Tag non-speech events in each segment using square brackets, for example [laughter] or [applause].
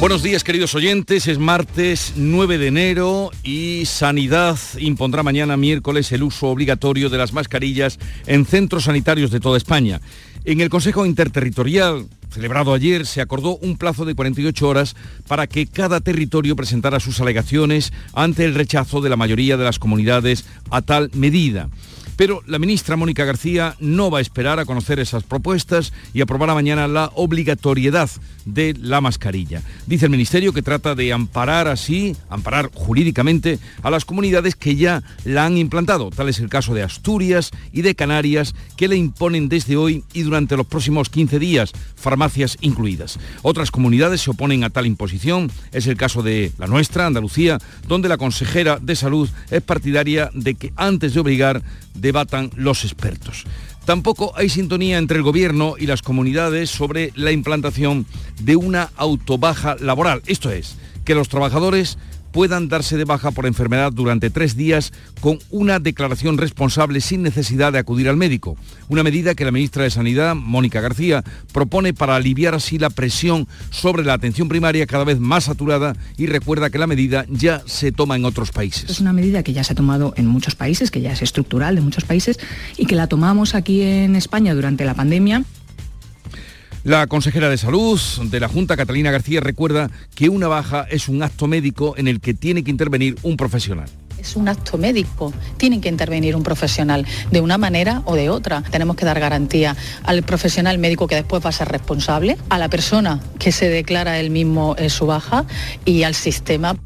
Buenos días queridos oyentes, es martes 9 de enero y Sanidad impondrá mañana miércoles el uso obligatorio de las mascarillas en centros sanitarios de toda España. En el Consejo Interterritorial celebrado ayer se acordó un plazo de 48 horas para que cada territorio presentara sus alegaciones ante el rechazo de la mayoría de las comunidades a tal medida. Pero la ministra Mónica García no va a esperar a conocer esas propuestas y aprobará mañana la obligatoriedad de la mascarilla. Dice el Ministerio que trata de amparar así, amparar jurídicamente a las comunidades que ya la han implantado. Tal es el caso de Asturias y de Canarias, que le imponen desde hoy y durante los próximos 15 días, farmacias incluidas. Otras comunidades se oponen a tal imposición. Es el caso de la nuestra, Andalucía, donde la consejera de Salud es partidaria de que antes de obligar debatan los expertos. Tampoco hay sintonía entre el gobierno y las comunidades sobre la implantación de una autobaja laboral. Esto es, que los trabajadores puedan darse de baja por enfermedad durante tres días con una declaración responsable sin necesidad de acudir al médico. Una medida que la ministra de Sanidad, Mónica García, propone para aliviar así la presión sobre la atención primaria cada vez más saturada y recuerda que la medida ya se toma en otros países. Es una medida que ya se ha tomado en muchos países, que ya es estructural de muchos países y que la tomamos aquí en España durante la pandemia la consejera de Salud de la Junta, Catalina García, recuerda que una baja es un acto médico en el que tiene que intervenir un profesional. Es un acto médico, tiene que intervenir un profesional de una manera o de otra. Tenemos que dar garantía al profesional médico que después va a ser responsable, a la persona que se declara él mismo en su baja y al sistema.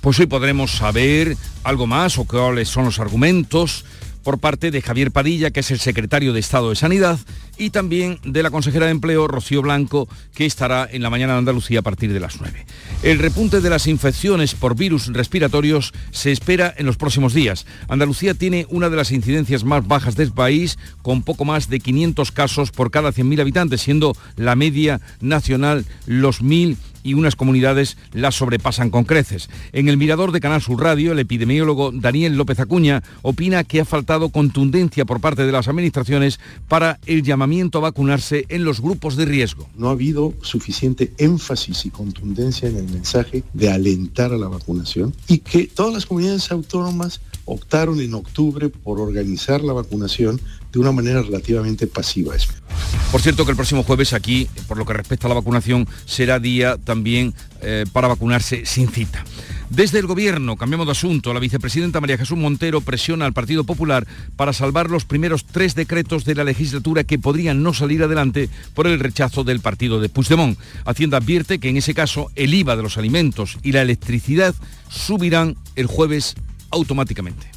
Pues hoy podremos saber algo más o cuáles son los argumentos por parte de Javier Padilla, que es el secretario de Estado de Sanidad, y también de la consejera de Empleo, Rocío Blanco, que estará en la mañana de Andalucía a partir de las 9. El repunte de las infecciones por virus respiratorios se espera en los próximos días. Andalucía tiene una de las incidencias más bajas del país, con poco más de 500 casos por cada 100.000 habitantes, siendo la media nacional los 1.000 y unas comunidades las sobrepasan con creces. En el mirador de Canal Sur Radio, el epidemiólogo Daniel López Acuña opina que ha faltado contundencia por parte de las administraciones para el llamamiento a vacunarse en los grupos de riesgo. No ha habido suficiente énfasis y contundencia en el mensaje de alentar a la vacunación y que todas las comunidades autónomas optaron en octubre por organizar la vacunación de una manera relativamente pasiva. Por cierto que el próximo jueves aquí, por lo que respecta a la vacunación, será día también eh, para vacunarse sin cita. Desde el Gobierno, cambiamos de asunto, la vicepresidenta María Jesús Montero presiona al Partido Popular para salvar los primeros tres decretos de la legislatura que podrían no salir adelante por el rechazo del partido de Puigdemont. Hacienda advierte que en ese caso el IVA de los alimentos y la electricidad subirán el jueves automáticamente.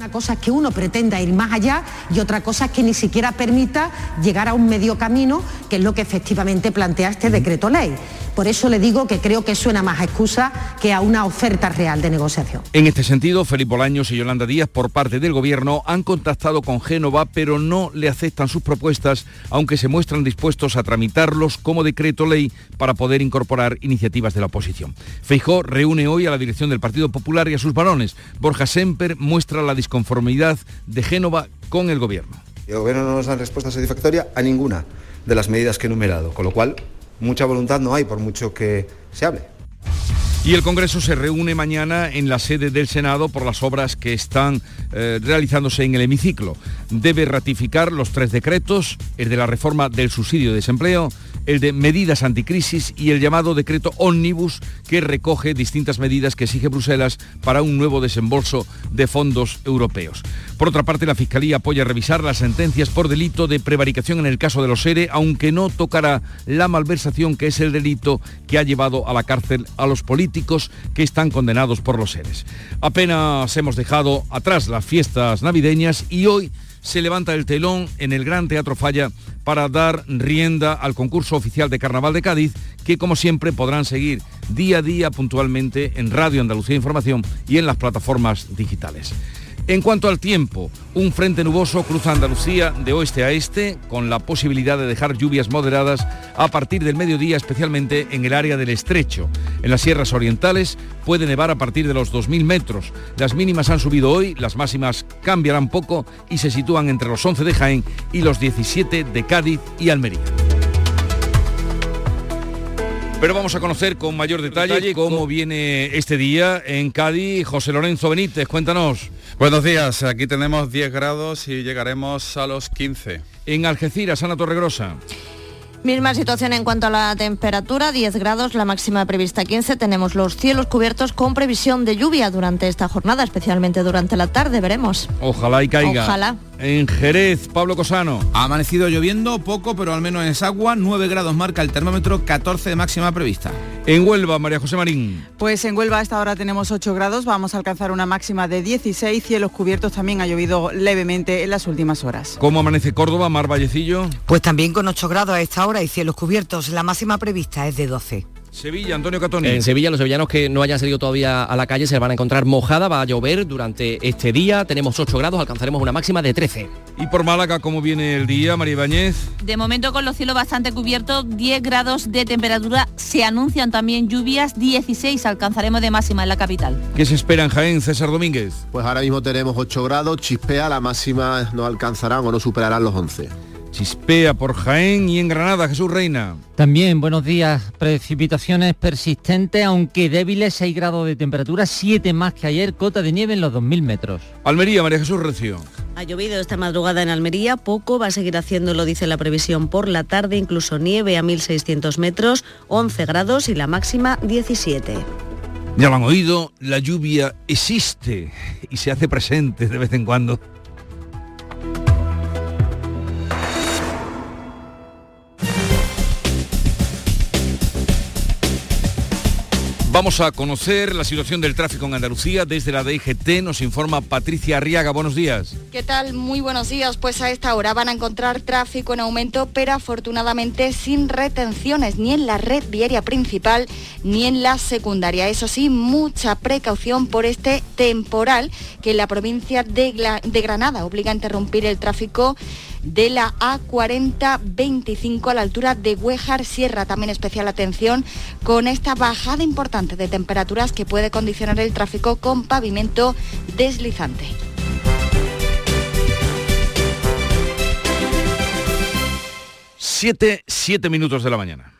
Una cosa es que uno pretenda ir más allá y otra cosa es que ni siquiera permita llegar a un medio camino, que es lo que efectivamente plantea este decreto ley. Por eso le digo que creo que suena más a excusa que a una oferta real de negociación. En este sentido, Felipe Bolaños y Yolanda Díaz, por parte del Gobierno, han contactado con Génova, pero no le aceptan sus propuestas, aunque se muestran dispuestos a tramitarlos como decreto ley para poder incorporar iniciativas de la oposición. Feijó reúne hoy a la dirección del Partido Popular y a sus varones. Borja Semper muestra la disconformidad de Génova con el Gobierno. El Gobierno no nos da respuesta satisfactoria a ninguna de las medidas que he enumerado, con lo cual mucha voluntad no hay por mucho que se hable. Y el Congreso se reúne mañana en la sede del Senado por las obras que están eh, realizándose en el hemiciclo. Debe ratificar los tres decretos, el de la reforma del subsidio de desempleo, el de medidas anticrisis y el llamado decreto ómnibus que recoge distintas medidas que exige Bruselas para un nuevo desembolso de fondos europeos. Por otra parte, la Fiscalía apoya revisar las sentencias por delito de prevaricación en el caso de los ERE, aunque no tocará la malversación que es el delito que ha llevado a la cárcel a los políticos que están condenados por los ERES. Apenas hemos dejado atrás las fiestas navideñas y hoy se levanta el telón en el Gran Teatro Falla para dar rienda al concurso oficial de Carnaval de Cádiz, que como siempre podrán seguir día a día puntualmente en Radio Andalucía Información y en las plataformas digitales. En cuanto al tiempo, un frente nuboso cruza Andalucía de oeste a este, con la posibilidad de dejar lluvias moderadas a partir del mediodía, especialmente en el área del estrecho. En las sierras orientales puede nevar a partir de los 2.000 metros. Las mínimas han subido hoy, las máximas cambiarán poco y se sitúan entre los 11 de Jaén y los 17 de Cádiz y Almería. Pero vamos a conocer con mayor detalle cómo viene este día en Cádiz. José Lorenzo Benítez, cuéntanos. Buenos días, aquí tenemos 10 grados y llegaremos a los 15. En Algeciras, Ana Torregrosa. Misma situación en cuanto a la temperatura, 10 grados, la máxima prevista 15. Tenemos los cielos cubiertos con previsión de lluvia durante esta jornada, especialmente durante la tarde, veremos. Ojalá y caiga. Ojalá. En Jerez, Pablo Cosano. Ha amanecido lloviendo poco, pero al menos es agua. 9 grados marca el termómetro, 14 de máxima prevista. En Huelva, María José Marín. Pues en Huelva a esta hora tenemos 8 grados, vamos a alcanzar una máxima de 16. Cielos cubiertos también ha llovido levemente en las últimas horas. ¿Cómo amanece Córdoba, Mar Vallecillo? Pues también con 8 grados a esta hora y cielos cubiertos. La máxima prevista es de 12. Sevilla, Antonio Catoni. En Sevilla, los sevillanos que no hayan salido todavía a la calle se van a encontrar mojada, va a llover durante este día, tenemos 8 grados, alcanzaremos una máxima de 13. ¿Y por Málaga cómo viene el día, María Ibáñez? De momento con los cielos bastante cubiertos, 10 grados de temperatura, se anuncian también lluvias, 16 alcanzaremos de máxima en la capital. ¿Qué se espera en Jaén, César Domínguez? Pues ahora mismo tenemos 8 grados, chispea, la máxima no alcanzarán o no superarán los 11. Chispea por Jaén y en Granada, Jesús Reina. También, buenos días. Precipitaciones persistentes, aunque débiles, 6 grados de temperatura, 7 más que ayer, cota de nieve en los 2.000 metros. Almería, María Jesús Recio. Ha llovido esta madrugada en Almería, poco va a seguir haciéndolo, dice la previsión por la tarde, incluso nieve a 1.600 metros, 11 grados y la máxima 17. Ya lo han oído, la lluvia existe y se hace presente de vez en cuando. Vamos a conocer la situación del tráfico en Andalucía. Desde la DGT nos informa Patricia Arriaga. Buenos días. ¿Qué tal? Muy buenos días. Pues a esta hora van a encontrar tráfico en aumento, pero afortunadamente sin retenciones ni en la red viaria principal ni en la secundaria. Eso sí, mucha precaución por este temporal que en la provincia de, de Granada obliga a interrumpir el tráfico de la A4025 a la altura de Huejar Sierra. También especial atención con esta bajada importante de temperaturas que puede condicionar el tráfico con pavimento deslizante. Siete, siete minutos de la mañana.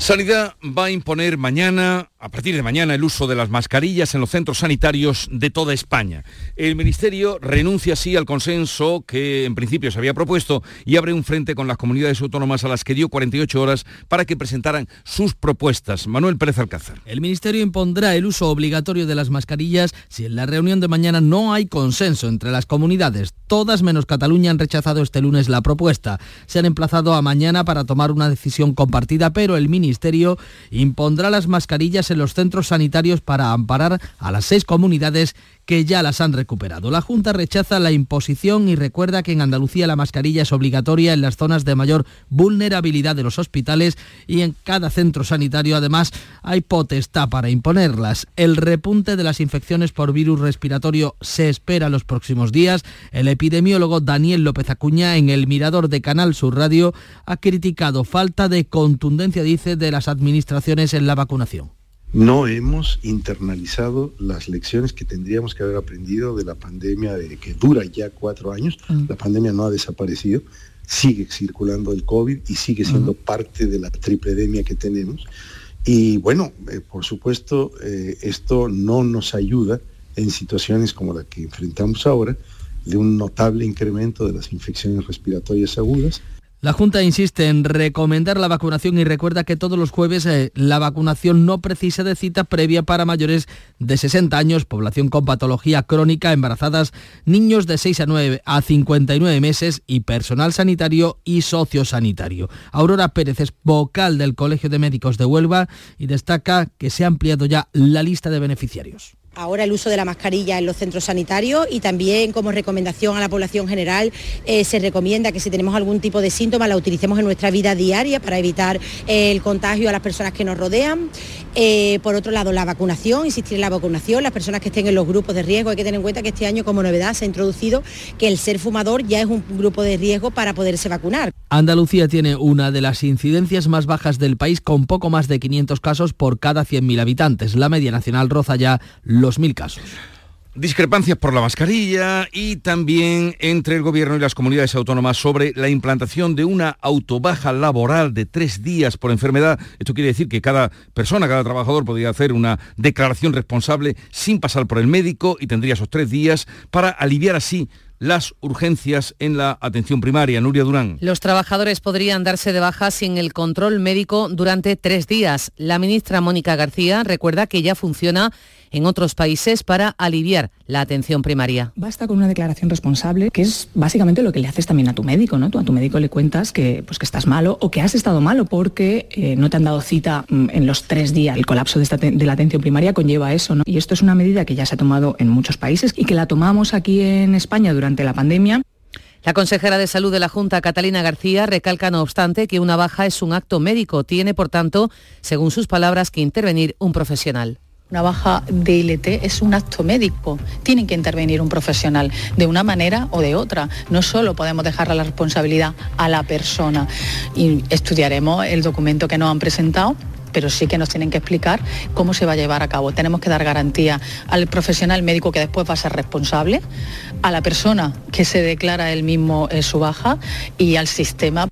Sanidad va a imponer mañana, a partir de mañana, el uso de las mascarillas en los centros sanitarios de toda España. El Ministerio renuncia así al consenso que en principio se había propuesto y abre un frente con las comunidades autónomas a las que dio 48 horas para que presentaran sus propuestas. Manuel Pérez Alcázar. El Ministerio impondrá el uso obligatorio de las mascarillas si en la reunión de mañana no hay consenso entre las comunidades. Todas menos Cataluña han rechazado este lunes la propuesta. Se han emplazado a mañana para tomar una decisión compartida, pero el Ministerio impondrá las mascarillas en los centros sanitarios para amparar a las seis comunidades que ya las han recuperado. La Junta rechaza la imposición y recuerda que en Andalucía la mascarilla es obligatoria en las zonas de mayor vulnerabilidad de los hospitales y en cada centro sanitario además hay potestad para imponerlas. El repunte de las infecciones por virus respiratorio se espera los próximos días. El epidemiólogo Daniel López Acuña en el Mirador de Canal Sur Radio ha criticado falta de contundencia, dice, de las administraciones en la vacunación no hemos internalizado las lecciones que tendríamos que haber aprendido de la pandemia de, que dura ya cuatro años. Mm. La pandemia no ha desaparecido, sigue circulando el COVID y sigue siendo parte de la tripledemia que tenemos. Y bueno, eh, por supuesto, eh, esto no nos ayuda en situaciones como la que enfrentamos ahora, de un notable incremento de las infecciones respiratorias agudas, La Junta insiste en recomendar la vacunación y recuerda que todos los jueves eh, la vacunación no precisa de cita previa para mayores de 60 años, población con patología crónica, embarazadas, niños de 6 a 9 a 59 meses y personal sanitario y sociosanitario. Aurora Pérez es vocal del Colegio de Médicos de Huelva y destaca que se ha ampliado ya la lista de beneficiarios. Ahora el uso de la mascarilla en los centros sanitarios y también como recomendación a la población general eh, se recomienda que si tenemos algún tipo de síntoma la utilicemos en nuestra vida diaria para evitar eh, el contagio a las personas que nos rodean. Eh, por otro lado, la vacunación, insistir en la vacunación, las personas que estén en los grupos de riesgo, hay que tener en cuenta que este año como novedad se ha introducido que el ser fumador ya es un grupo de riesgo para poderse vacunar. Andalucía tiene una de las incidencias más bajas del país con poco más de 500 casos por cada 100.000 habitantes. La media nacional roza ya los mil casos. Discrepancias por la mascarilla y también entre el gobierno y las comunidades autónomas sobre la implantación de una autobaja laboral de tres días por enfermedad. Esto quiere decir que cada persona, cada trabajador podría hacer una declaración responsable sin pasar por el médico y tendría esos tres días para aliviar así las urgencias en la atención primaria. Nuria Durán. Los trabajadores podrían darse de baja sin el control médico durante tres días. La ministra Mónica García recuerda que ya funciona en otros países para aliviar la atención primaria. Basta con una declaración responsable, que es básicamente lo que le haces también a tu médico, ¿no? Tú a tu médico le cuentas que, pues, que estás malo o que has estado malo porque eh, no te han dado cita mm, en los tres días. El colapso de, esta de la atención primaria conlleva eso, ¿no? Y esto es una medida que ya se ha tomado en muchos países y que la tomamos aquí en España durante la pandemia. La consejera de salud de la Junta, Catalina García, recalca, no obstante, que una baja es un acto médico. Tiene, por tanto, según sus palabras, que intervenir un profesional. Una baja de ILT es un acto médico. Tiene que intervenir un profesional de una manera o de otra. No solo podemos dejar la responsabilidad a la persona. Y estudiaremos el documento que nos han presentado pero sí que nos tienen que explicar cómo se va a llevar a cabo. Tenemos que dar garantía al profesional médico que después va a ser responsable, a la persona que se declara él mismo eh, su baja y al sistema.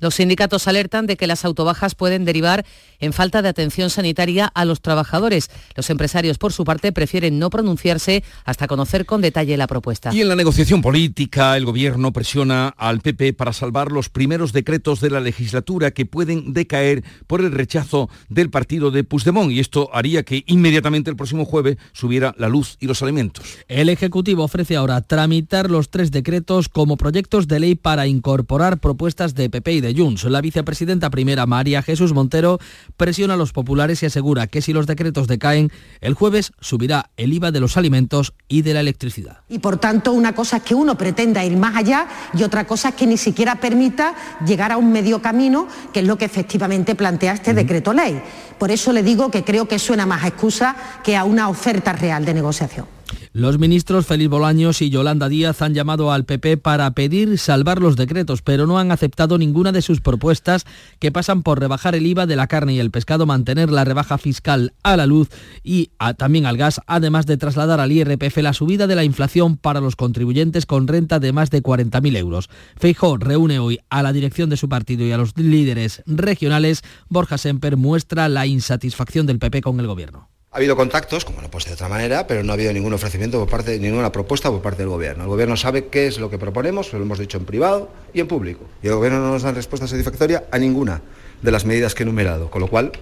Los sindicatos alertan de que las autobajas pueden derivar en falta de atención sanitaria a los trabajadores. Los empresarios, por su parte, prefieren no pronunciarse hasta conocer con detalle la propuesta. Y en la negociación política, el Gobierno presiona al PP para salvar los primeros decretos de la legislatura que pueden decaer por el rechazo del partido de Puigdemont. Y esto haría que inmediatamente el próximo jueves subiera la luz y los alimentos. El Ejecutivo ofrece ahora tramitar los tres decretos como proyectos de ley para incorporar propuestas de PP y de Junts. La vicepresidenta primera, María Jesús Montero, presiona a los populares y asegura que si los decretos decaen, el jueves subirá el IVA de los alimentos y de la electricidad. Y por tanto, una cosa es que uno pretenda ir más allá y otra cosa es que ni siquiera permita llegar a un medio camino, que es lo que efectivamente plantea este decreto ley. Por eso le digo que creo que suena más a excusa que a una oferta real de negociación. Los ministros Félix Bolaños y Yolanda Díaz han llamado al PP para pedir salvar los decretos, pero no han aceptado ninguna de sus propuestas que pasan por rebajar el IVA de la carne y el pescado, mantener la rebaja fiscal a la luz y también al gas, además de trasladar al IRPF la subida de la inflación para los contribuyentes con renta de más de 40.000 euros. Feijó reúne hoy a la dirección de su partido y a los líderes regionales. Borja Semper muestra la insatisfacción del PP con el gobierno. Ha habido contactos, como no puede ser de otra manera, pero no ha habido ningún ofrecimiento por parte, ninguna propuesta por parte del gobierno. El gobierno sabe qué es lo que proponemos, lo hemos dicho en privado y en público. Y el gobierno no nos da respuesta satisfactoria a ninguna de las medidas que he enumerado, con lo cual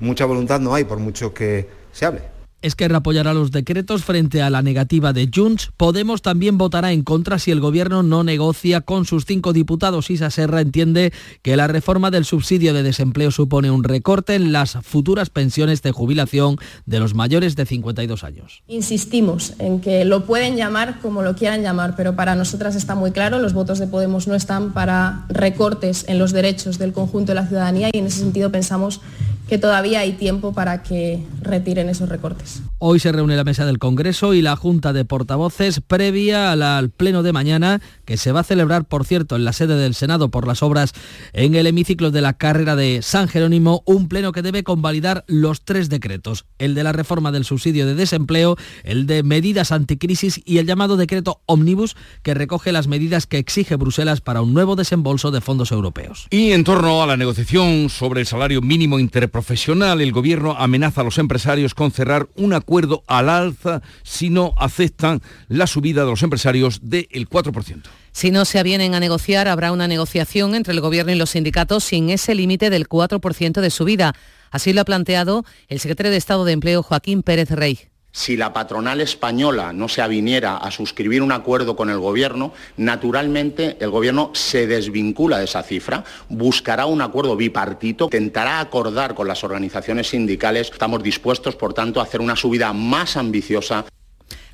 mucha voluntad no hay por mucho que se hable. Esquerra apoyará los decretos frente a la negativa de Junts. Podemos también votará en contra si el gobierno no negocia con sus cinco diputados. Isa Serra entiende que la reforma del subsidio de desempleo supone un recorte en las futuras pensiones de jubilación de los mayores de 52 años. Insistimos en que lo pueden llamar como lo quieran llamar, pero para nosotras está muy claro, los votos de Podemos no están para recortes en los derechos del conjunto de la ciudadanía y en ese sentido pensamos que todavía hay tiempo para que retiren esos recortes. Hoy se reúne la mesa del Congreso y la Junta de Portavoces previa al pleno de mañana, que se va a celebrar, por cierto, en la sede del Senado por las obras en el hemiciclo de la carrera de San Jerónimo, un pleno que debe convalidar los tres decretos, el de la reforma del subsidio de desempleo, el de medidas anticrisis y el llamado decreto Omnibus, que recoge las medidas que exige Bruselas para un nuevo desembolso de fondos europeos. Y en torno a la negociación sobre el salario mínimo interprofesional, el Gobierno amenaza a los empresarios empresarios con cerrar un acuerdo al alza si no aceptan la subida de los empresarios del 4%. Si no se avienen a negociar, habrá una negociación entre el Gobierno y los sindicatos sin ese límite del 4% de subida. Así lo ha planteado el secretario de Estado de Empleo, Joaquín Pérez Rey si la patronal española no se aviniera a suscribir un acuerdo con el Gobierno, naturalmente el Gobierno se desvincula de esa cifra, buscará un acuerdo bipartito, intentará acordar con las organizaciones sindicales. Estamos dispuestos, por tanto, a hacer una subida más ambiciosa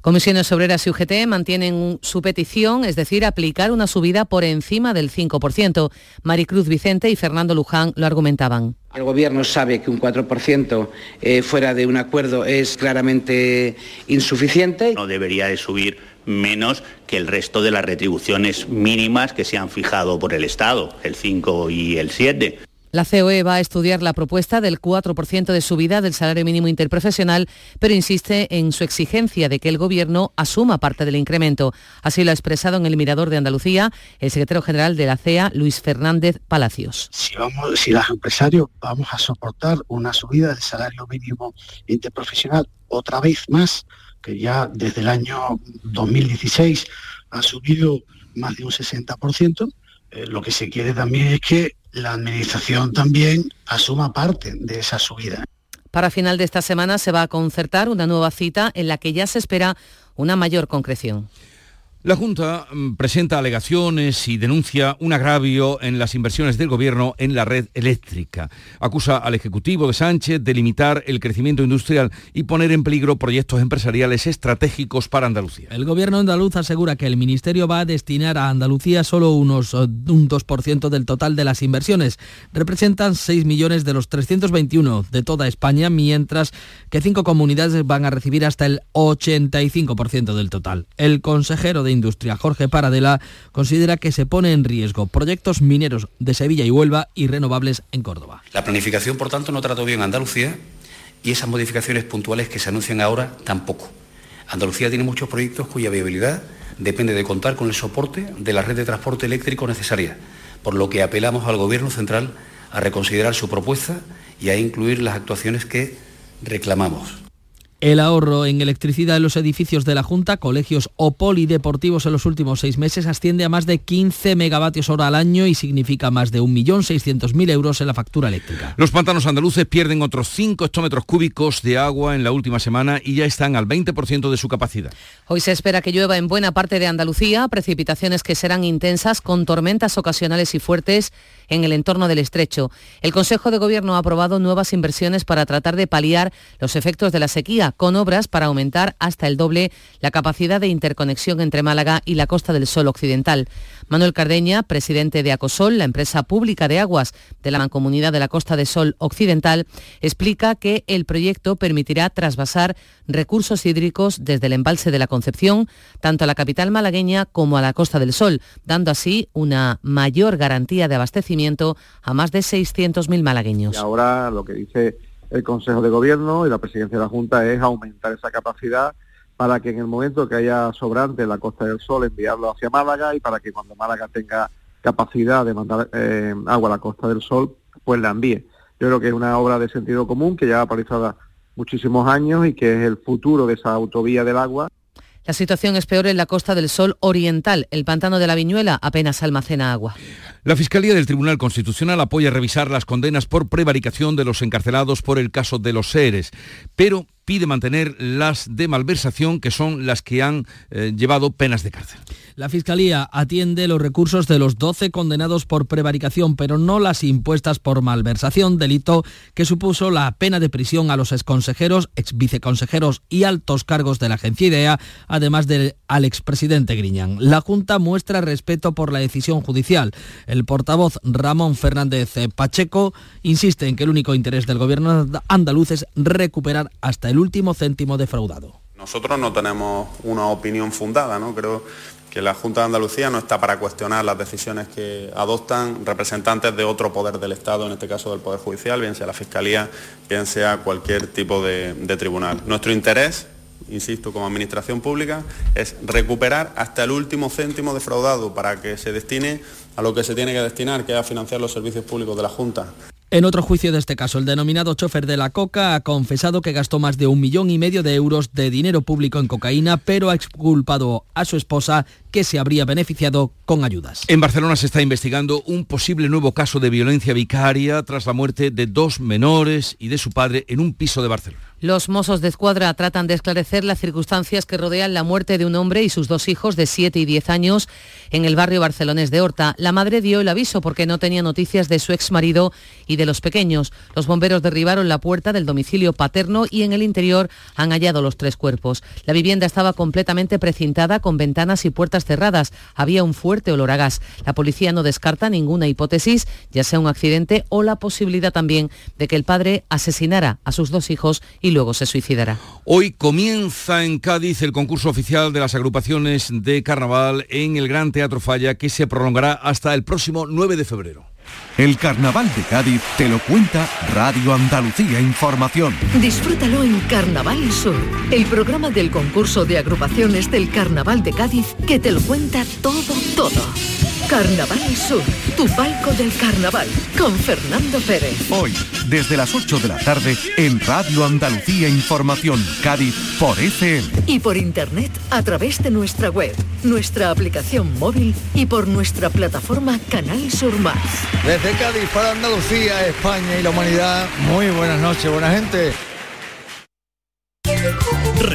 Comisiones Obreras y UGT mantienen su petición, es decir, aplicar una subida por encima del 5%. Maricruz Vicente y Fernando Luján lo argumentaban. El Gobierno sabe que un 4% eh, fuera de un acuerdo es claramente insuficiente. No debería de subir menos que el resto de las retribuciones mínimas que se han fijado por el Estado, el 5 y el 7. La COE va a estudiar la propuesta del 4% de subida del salario mínimo interprofesional, pero insiste en su exigencia de que el Gobierno asuma parte del incremento. Así lo ha expresado en el Mirador de Andalucía el secretario general de la CEA, Luis Fernández Palacios. Si, vamos, si los empresarios vamos a soportar una subida del salario mínimo interprofesional otra vez más, que ya desde el año 2016 ha subido más de un 60%, eh, lo que se quiere también es que la Administración también asuma parte de esa subida. Para final de esta semana se va a concertar una nueva cita en la que ya se espera una mayor concreción. La Junta mm, presenta alegaciones y denuncia un agravio en las inversiones del Gobierno en la red eléctrica. Acusa al Ejecutivo de Sánchez de limitar el crecimiento industrial y poner en peligro proyectos empresariales estratégicos para Andalucía. El Gobierno andaluz asegura que el Ministerio va a destinar a Andalucía solo unos eh, un 2% del total de las inversiones. Representan 6 millones de los 321 de toda España, mientras que cinco comunidades van a recibir hasta el 85% del total. El consejero de Industria, Jorge Paradela, considera que se pone en riesgo proyectos mineros de Sevilla y Huelva y renovables en Córdoba. La planificación, por tanto, no trató bien Andalucía y esas modificaciones puntuales que se anuncian ahora tampoco. Andalucía tiene muchos proyectos cuya viabilidad depende de contar con el soporte de la red de transporte eléctrico necesaria, por lo que apelamos al Gobierno central a reconsiderar su propuesta y a incluir las actuaciones que reclamamos. El ahorro en electricidad en los edificios de la Junta, colegios o polideportivos en los últimos seis meses asciende a más de 15 megavatios hora al año y significa más de 1.600.000 euros en la factura eléctrica. Los pantanos andaluces pierden otros 5 hectómetros cúbicos de agua en la última semana y ya están al 20% de su capacidad. Hoy se espera que llueva en buena parte de Andalucía, precipitaciones que serán intensas con tormentas ocasionales y fuertes en el entorno del estrecho. El Consejo de Gobierno ha aprobado nuevas inversiones para tratar de paliar los efectos de la sequía, con obras para aumentar hasta el doble la capacidad de interconexión entre Málaga y la Costa del Sol Occidental. Manuel Cardeña, presidente de Acosol, la empresa pública de aguas de la Mancomunidad de la Costa del Sol Occidental, explica que el proyecto permitirá trasvasar recursos hídricos desde el embalse de la Concepción, tanto a la capital malagueña como a la Costa del Sol, dando así una mayor garantía de abastecimiento a más de 600.000 malagueños. Y ahora lo que dice el Consejo de Gobierno y la Presidencia de la Junta es aumentar esa capacidad para que en el momento que haya sobrante en la Costa del Sol enviarlo hacia Málaga y para que cuando Málaga tenga capacidad de mandar eh, agua a la Costa del Sol, pues la envíe. Yo creo que es una obra de sentido común que ya ha realizado muchísimos años y que es el futuro de esa autovía del agua. La situación es peor en la Costa del Sol Oriental. El pantano de la Viñuela apenas almacena agua. La Fiscalía del Tribunal Constitucional apoya revisar las condenas por prevaricación de los encarcelados por el caso de los seres, pero pide mantener las de malversación, que son las que han eh, llevado penas de cárcel. La Fiscalía atiende los recursos de los 12 condenados por prevaricación, pero no las impuestas por malversación, delito que supuso la pena de prisión a los exconsejeros, exviceconsejeros y altos cargos de la agencia IDEA, además del al expresidente Griñán. La Junta muestra respeto por la decisión judicial. El portavoz Ramón Fernández Pacheco insiste en que el único interés del gobierno andaluz es recuperar hasta el último céntimo defraudado. Nosotros no tenemos una opinión fundada, ¿no? Creo que la Junta de Andalucía no está para cuestionar las decisiones que adoptan representantes de otro poder del Estado, en este caso del Poder Judicial, bien sea la Fiscalía, bien sea cualquier tipo de, tribunal. Nuestro interés insisto, como administración pública, es recuperar hasta el último céntimo defraudado para que se destine a lo que se tiene que destinar, que es a financiar los servicios públicos de la Junta. En otro juicio de este caso, el denominado chofer de la coca ha confesado que gastó más de un millón y medio de euros de dinero público en cocaína, pero ha exculpado a su esposa que se habría beneficiado con ayudas. En Barcelona se está investigando un posible nuevo caso de violencia vicaria tras la muerte de dos menores y de su padre en un piso de Barcelona. Los mozos de escuadra tratan de esclarecer las circunstancias que rodean la muerte de un hombre y sus dos hijos de 7 y 10 años en el barrio barcelonés de Horta. La madre dio el aviso porque no tenía noticias de su exmarido y de los pequeños. Los bomberos derribaron la puerta del domicilio paterno y en el interior han hallado los tres cuerpos. La vivienda estaba completamente precintada con ventanas y puertas cerradas. Había un fuerte olor a gas. La policía no descarta ninguna hipótesis, ya sea un accidente o la posibilidad también de que el padre asesinara a sus dos hijos y luego se suicidará. Hoy comienza en Cádiz el concurso oficial de las agrupaciones de carnaval en el Gran Teatro Falla que se prolongará hasta el próximo 9 de febrero. El Carnaval de Cádiz te lo cuenta Radio Andalucía Información. Disfrútalo en Carnaval Sur, el programa del concurso de agrupaciones del Carnaval de Cádiz que te lo cuenta todo, todo. Carnaval Sur, tu palco del carnaval, con Fernando Pérez. Hoy, desde las 8 de la tarde, en Radio Andalucía Información, Cádiz, por FM. Y por internet a través de nuestra web, nuestra aplicación móvil y por nuestra plataforma Canal Sur Más. Desde Cádiz para Andalucía, España y la humanidad, muy buenas noches, buena gente.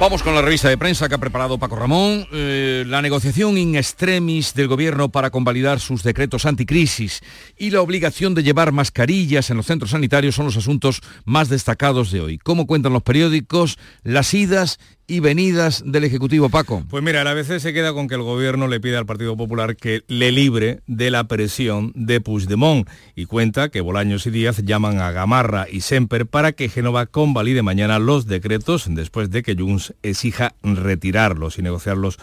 Vamos con la revista de prensa que ha preparado Paco Ramón. Eh, la negociación in extremis del gobierno para convalidar sus decretos anticrisis y la obligación de llevar mascarillas en los centros sanitarios son los asuntos más destacados de hoy. ¿Cómo cuentan los periódicos? Las idas y venidas del Ejecutivo, Paco? Pues mira, a veces se queda con que el gobierno le pide al Partido Popular que le libre de la presión de Puigdemont y cuenta que Bolaños y Díaz llaman a Gamarra y Semper para que Génova convalide mañana los decretos después de que Junts exija retirarlos y negociarlos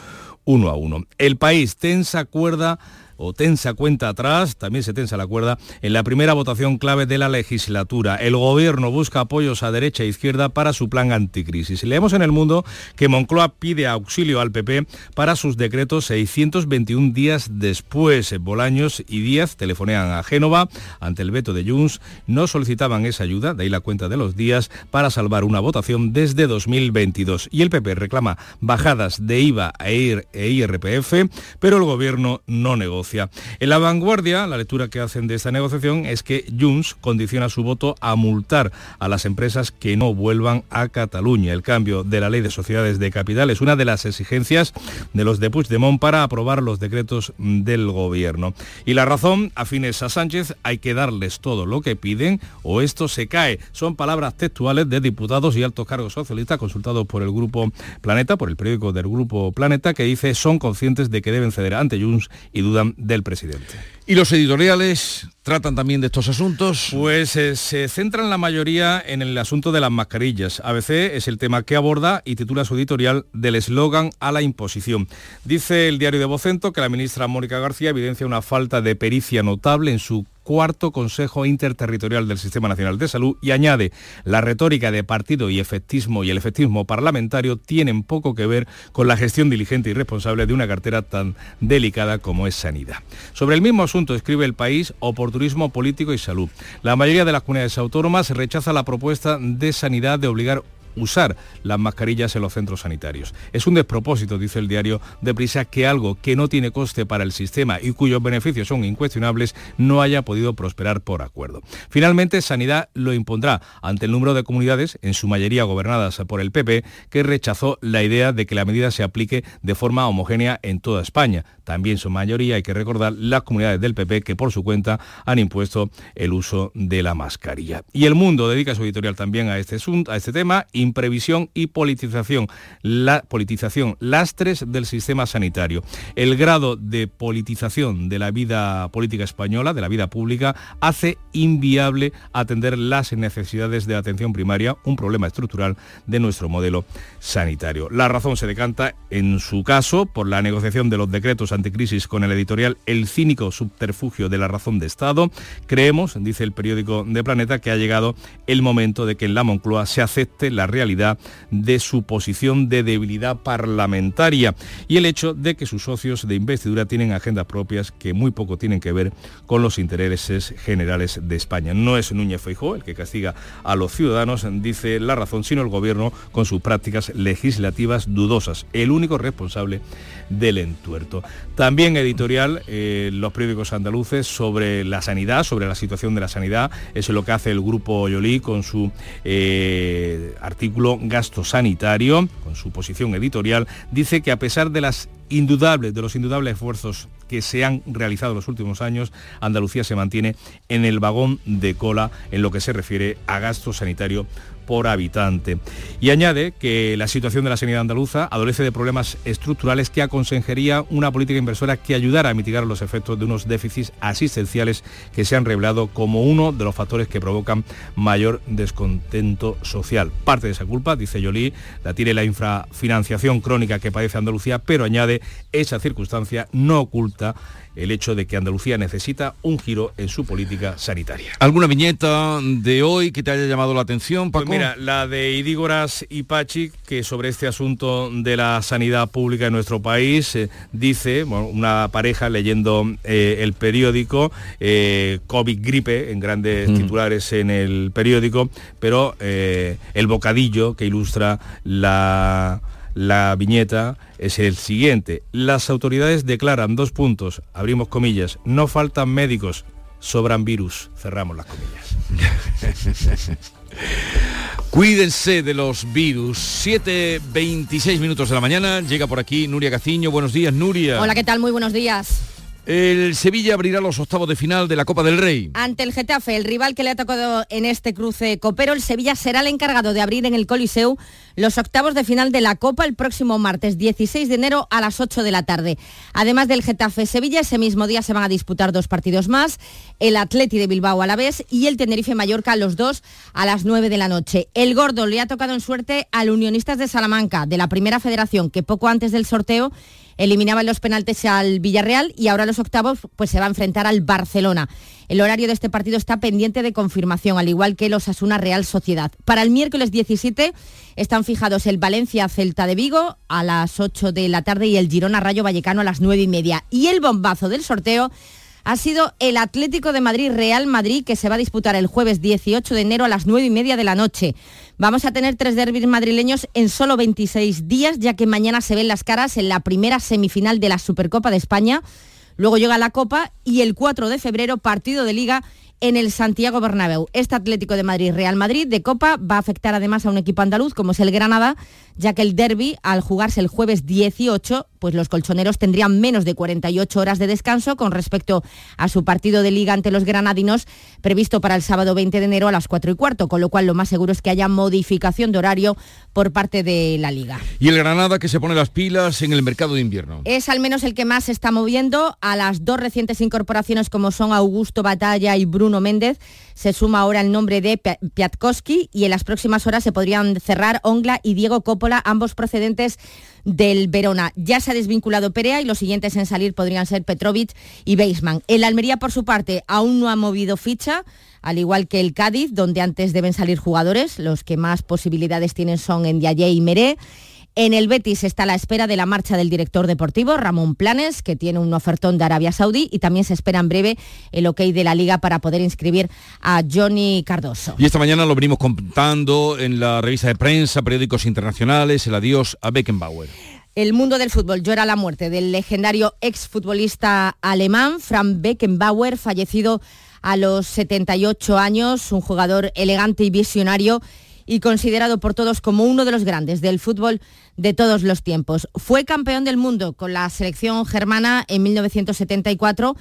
uno a uno. El país tensa cuerda o tensa cuenta atrás, también se tensa la cuerda, en la primera votación clave de la legislatura. El gobierno busca apoyos a derecha e izquierda para su plan anticrisis. Leemos en el mundo que Moncloa pide auxilio al PP para sus decretos 621 días después. Bolaños y Díaz telefonean a Génova ante el veto de Junts. No solicitaban esa ayuda, de ahí la cuenta de los días, para salvar una votación desde 2022. Y el PP reclama bajadas de IVA e IRPF, pero el gobierno no negocia. En la vanguardia, la lectura que hacen de esta negociación es que Junts condiciona su voto a multar a las empresas que no vuelvan a Cataluña. El cambio de la ley de sociedades de capital es una de las exigencias de los de Puigdemont para aprobar los decretos del gobierno. Y la razón, afines a Sánchez, hay que darles todo lo que piden o esto se cae. Son palabras textuales de diputados y altos cargos socialistas consultados por el Grupo Planeta, por el periódico del Grupo Planeta, que dice son conscientes de que deben ceder ante Junts y dudan del presidente. ¿Y los editoriales tratan también de estos asuntos? Pues eh, se centran la mayoría en el asunto de las mascarillas. ABC es el tema que aborda y titula su editorial del eslogan a la imposición. Dice el diario de Vocento que la ministra Mónica García evidencia una falta de pericia notable en su cuarto Consejo Interterritorial del Sistema Nacional de Salud y añade, la retórica de partido y efectismo y el efectismo parlamentario tienen poco que ver con la gestión diligente y responsable de una cartera tan delicada como es sanidad. Sobre el mismo asunto escribe el país oportunismo político y salud. La mayoría de las comunidades autónomas rechaza la propuesta de sanidad de obligar usar las mascarillas en los centros sanitarios. Es un despropósito, dice el diario de Prisa, que algo que no tiene coste para el sistema y cuyos beneficios son incuestionables no haya podido prosperar por acuerdo. Finalmente, Sanidad lo impondrá ante el número de comunidades, en su mayoría gobernadas por el PP, que rechazó la idea de que la medida se aplique de forma homogénea en toda España también su mayoría, hay que recordar, las comunidades del PP que por su cuenta han impuesto el uso de la mascarilla. Y el mundo dedica su editorial también a este, a este tema, imprevisión y politización. La politización, lastres del sistema sanitario. El grado de politización de la vida política española, de la vida pública, hace inviable atender las necesidades de atención primaria, un problema estructural de nuestro modelo sanitario. La razón se decanta, en su caso, por la negociación de los decretos anticrisis con el editorial El cínico subterfugio de la razón de Estado. Creemos, dice el periódico de Planeta, que ha llegado el momento de que en la Moncloa se acepte la realidad de su posición de debilidad parlamentaria y el hecho de que sus socios de investidura tienen agendas propias que muy poco tienen que ver con los intereses generales de España. No es Núñez Feijó el que castiga a los ciudadanos, dice la razón, sino el gobierno con sus prácticas legislativas dudosas, el único responsable del entuerto. También editorial eh, los periódicos andaluces sobre la sanidad, sobre la situación de la sanidad. Eso es lo que hace el grupo Yolí con su eh, Gasto Sanitario, con su posición editorial. Dice que a pesar de de los indudables esfuerzos que se han realizado en los últimos años, Andalucía se mantiene en el vagón de cola en lo que se refiere a gasto sanitario por habitante. Y añade que la situación de la sanidad andaluza adolece de problemas estructurales que aconsejaría una política inversora que ayudara a mitigar los efectos de unos déficits asistenciales que se han revelado como uno de los factores que provocan mayor descontento social. Parte de esa culpa, dice Yolí, la tiene la infrafinanciación crónica que padece Andalucía, pero añade esa circunstancia no oculta el hecho de que Andalucía necesita un giro en su política sanitaria. ¿Alguna viñeta de hoy que te haya llamado la atención, Paco? Pues mira, la de Idígoras y Pachi, que sobre este asunto de la sanidad pública en nuestro país, eh, dice, una pareja leyendo eh, el periódico, eh, COVID gripe, en grandes titulares en el periódico, pero el bocadillo que ilustra la la viñeta es el siguiente. Las autoridades declaran dos puntos, abrimos comillas, no faltan médicos, sobran virus, cerramos las comillas. [laughs] Cuídense de los virus. 7.26 minutos de la mañana. Llega por aquí Nuria Gaciño. Buenos días, Nuria. Hola, ¿qué tal? Muy buenos días. El Sevilla abrirá los octavos de final de la Copa del Rey. Ante el Getafe, el rival que le ha tocado en este cruce copero, el Sevilla será el encargado de abrir en el Coliseu los octavos de final de la Copa el próximo martes 16 de enero a las 8 de la tarde. Además del Getafe Sevilla, ese mismo día se van a disputar dos partidos más, el Atleti de Bilbao a la vez y el Tenerife Mallorca, los dos a las 9 de la noche. El Gordo le ha tocado en suerte al Unionistas de Salamanca, de la Primera Federación, que poco antes del sorteo eliminaban los penaltes al Villarreal y ahora los octavos pues se va a enfrentar al Barcelona. El horario de este partido está pendiente de confirmación, al igual que los Asuna Real Sociedad. Para el miércoles 17 están fijados el Valencia Celta de Vigo a las 8 de la tarde y el Girona Rayo Vallecano a las 9 y media. Y el bombazo del sorteo ha sido el Atlético de Madrid Real Madrid que se va a disputar el jueves 18 de enero a las 9 y media de la noche. Vamos a tener tres derbis madrileños en solo 26 días, ya que mañana se ven las caras en la primera semifinal de la Supercopa de España. Luego llega la Copa y el 4 de febrero partido de liga en el Santiago Bernabéu. Este Atlético de Madrid Real Madrid de Copa va a afectar además a un equipo andaluz como es el Granada, ya que el derby al jugarse el jueves 18 pues los colchoneros tendrían menos de 48 horas de descanso con respecto a su partido de liga ante los granadinos previsto para el sábado 20 de enero a las 4 y cuarto, con lo cual lo más seguro es que haya modificación de horario por parte de la liga. ¿Y el Granada que se pone las pilas en el mercado de invierno? Es al menos el que más se está moviendo a las dos recientes incorporaciones como son Augusto Batalla y Bruno Méndez. Se suma ahora el nombre de Piatkowski y en las próximas horas se podrían cerrar Ongla y Diego Ambos procedentes del Verona. Ya se ha desvinculado Perea y los siguientes en salir podrían ser Petrovic y Beisman. El Almería, por su parte, aún no ha movido ficha al igual que el Cádiz, donde antes deben salir jugadores. Los que más posibilidades tienen son Ndiaye y Meré. En el Betis está la espera de la marcha del director deportivo, Ramón Planes, que tiene un ofertón de Arabia Saudí y también se espera en breve el ok de la liga para poder inscribir a Johnny Cardoso. Y esta mañana lo venimos contando en la revista de prensa, periódicos internacionales, el adiós a Beckenbauer. El mundo del fútbol llora la muerte del legendario exfutbolista alemán Frank Beckenbauer, fallecido a los 78 años, un jugador elegante y visionario y considerado por todos como uno de los grandes del fútbol de todos los tiempos. Fue campeón del mundo con la selección germana en 1974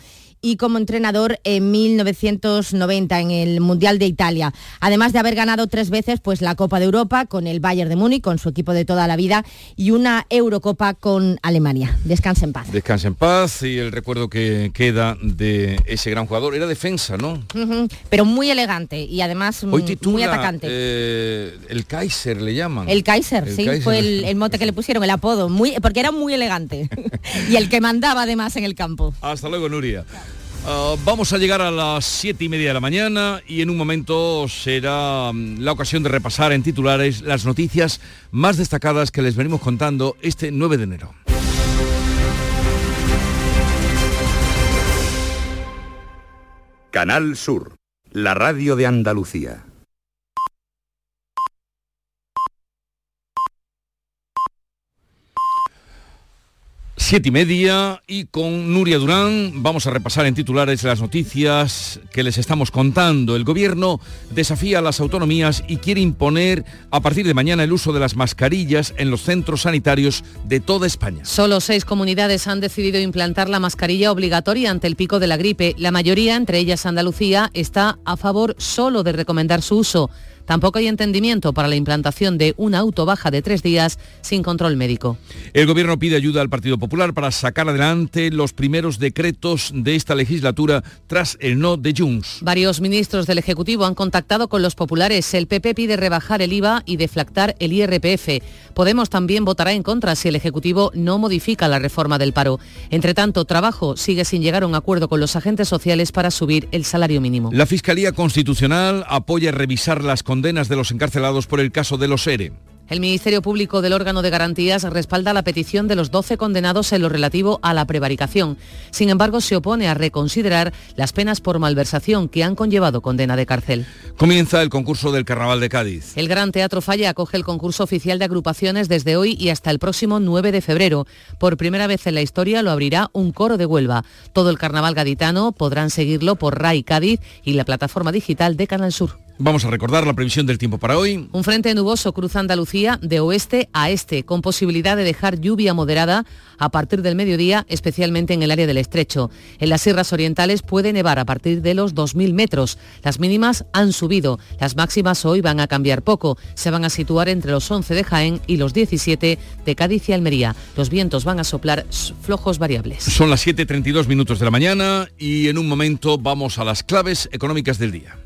y como entrenador en 1990 en el Mundial de Italia. Además de haber ganado tres veces pues, la Copa de Europa con el Bayern de Múnich, con su equipo de toda la vida, y una Eurocopa con Alemania. Descanse en paz. Descanse en paz y el recuerdo que queda de ese gran jugador. Era defensa, ¿no? Pero muy elegante y además muy atacante. Eh, el Kaiser le llaman. El Kaiser, sí, fue el, mote que le pusieron, el apodo, muy, porque era muy elegante. [laughs] y el que mandaba además en el campo. Hasta luego, Nuria. Ah, vamos a llegar a las siete y media de la mañana y en un momento será mm, la ocasión de repasar en titulares las noticias más destacadas que les venimos contando este 9 de enero. Canal Sur, la radio de Andalucía. Siete y media y con Nuria Durán vamos a repasar en titulares las noticias que les estamos contando. El gobierno desafía a las autonomías y quiere imponer a partir de mañana el uso de las mascarillas en los centros sanitarios de toda España. Solo seis comunidades han decidido implantar la mascarilla obligatoria ante el pico de la gripe. La mayoría, entre ellas Andalucía, está a favor solo de recomendar su uso. Tampoco hay entendimiento para la implantación de una autobaja de tres días sin control médico. El Gobierno pide ayuda al Partido Popular para sacar adelante los primeros decretos de esta legislatura tras el no de Junts. Varios ministros del Ejecutivo han contactado con los populares. El PP pide rebajar el IVA y deflactar el IRPF. Podemos también votará en contra si el Ejecutivo no modifica la reforma del paro. Entre tanto, Trabajo sigue sin llegar a un acuerdo con los agentes sociales para subir el salario mínimo. La Fiscalía Constitucional apoya revisar las condenas de los encarcelados por el caso de los ERE. El Ministerio Público del órgano de garantías respalda la petición de los 12 condenados en lo relativo a la prevaricación. Sin embargo, se opone a reconsiderar las penas por malversación que han conllevado condena de cárcel. Comienza el concurso del Carnaval de Cádiz. El Gran Teatro Falla acoge el concurso oficial de agrupaciones desde hoy y hasta el próximo 9 de febrero. Por primera vez en la historia lo abrirá un coro de Huelva. Todo el Carnaval gaditano podrán seguirlo por RAI Cádiz y la plataforma digital de Canal Sur. Vamos a recordar la previsión del tiempo para hoy. Un frente nuboso cruza Andalucía de oeste a este, con posibilidad de dejar lluvia moderada a partir del mediodía, especialmente en el área del estrecho. En las sierras orientales puede nevar a partir de los 2.000 metros. Las mínimas han subido. Las máximas hoy van a cambiar poco. Se van a situar entre los 11 de Jaén y los 17 de Cádiz y Almería. Los vientos van a soplar flojos variables. Son las 7.32 minutos de la mañana y en un momento vamos a las claves económicas del día.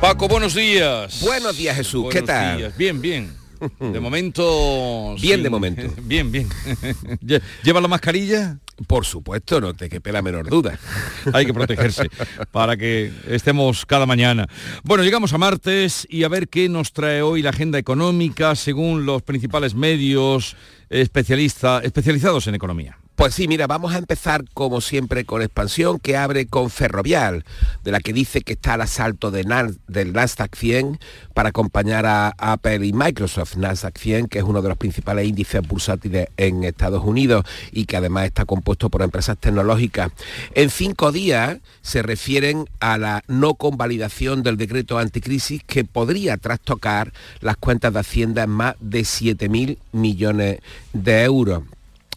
Paco, buenos días. Buenos días, Jesús. ¿Qué tal? Bien, bien. [laughs] De momento... Bien de momento. [laughs] Bien, bien. [laughs] ¿Lleva la mascarilla? Por supuesto, no te quepe la menor duda. Hay que protegerse para que estemos cada mañana. Bueno, llegamos a martes y a ver qué nos trae hoy la agenda económica según los principales medios especializados en economía. Pues sí, mira, vamos a empezar como siempre con expansión que abre con Ferrovial, de la que dice que está al asalto de del Nasdaq 100 para acompañar a Apple y Microsoft. Nasdaq 100, que es uno de los principales índices bursátiles en Estados Unidos y que además está compuesto por empresas tecnológicas. En cinco días se refieren a la no convalidación del decreto anticrisis que podría trastocar las cuentas de Hacienda en más de 7.000 millones de euros.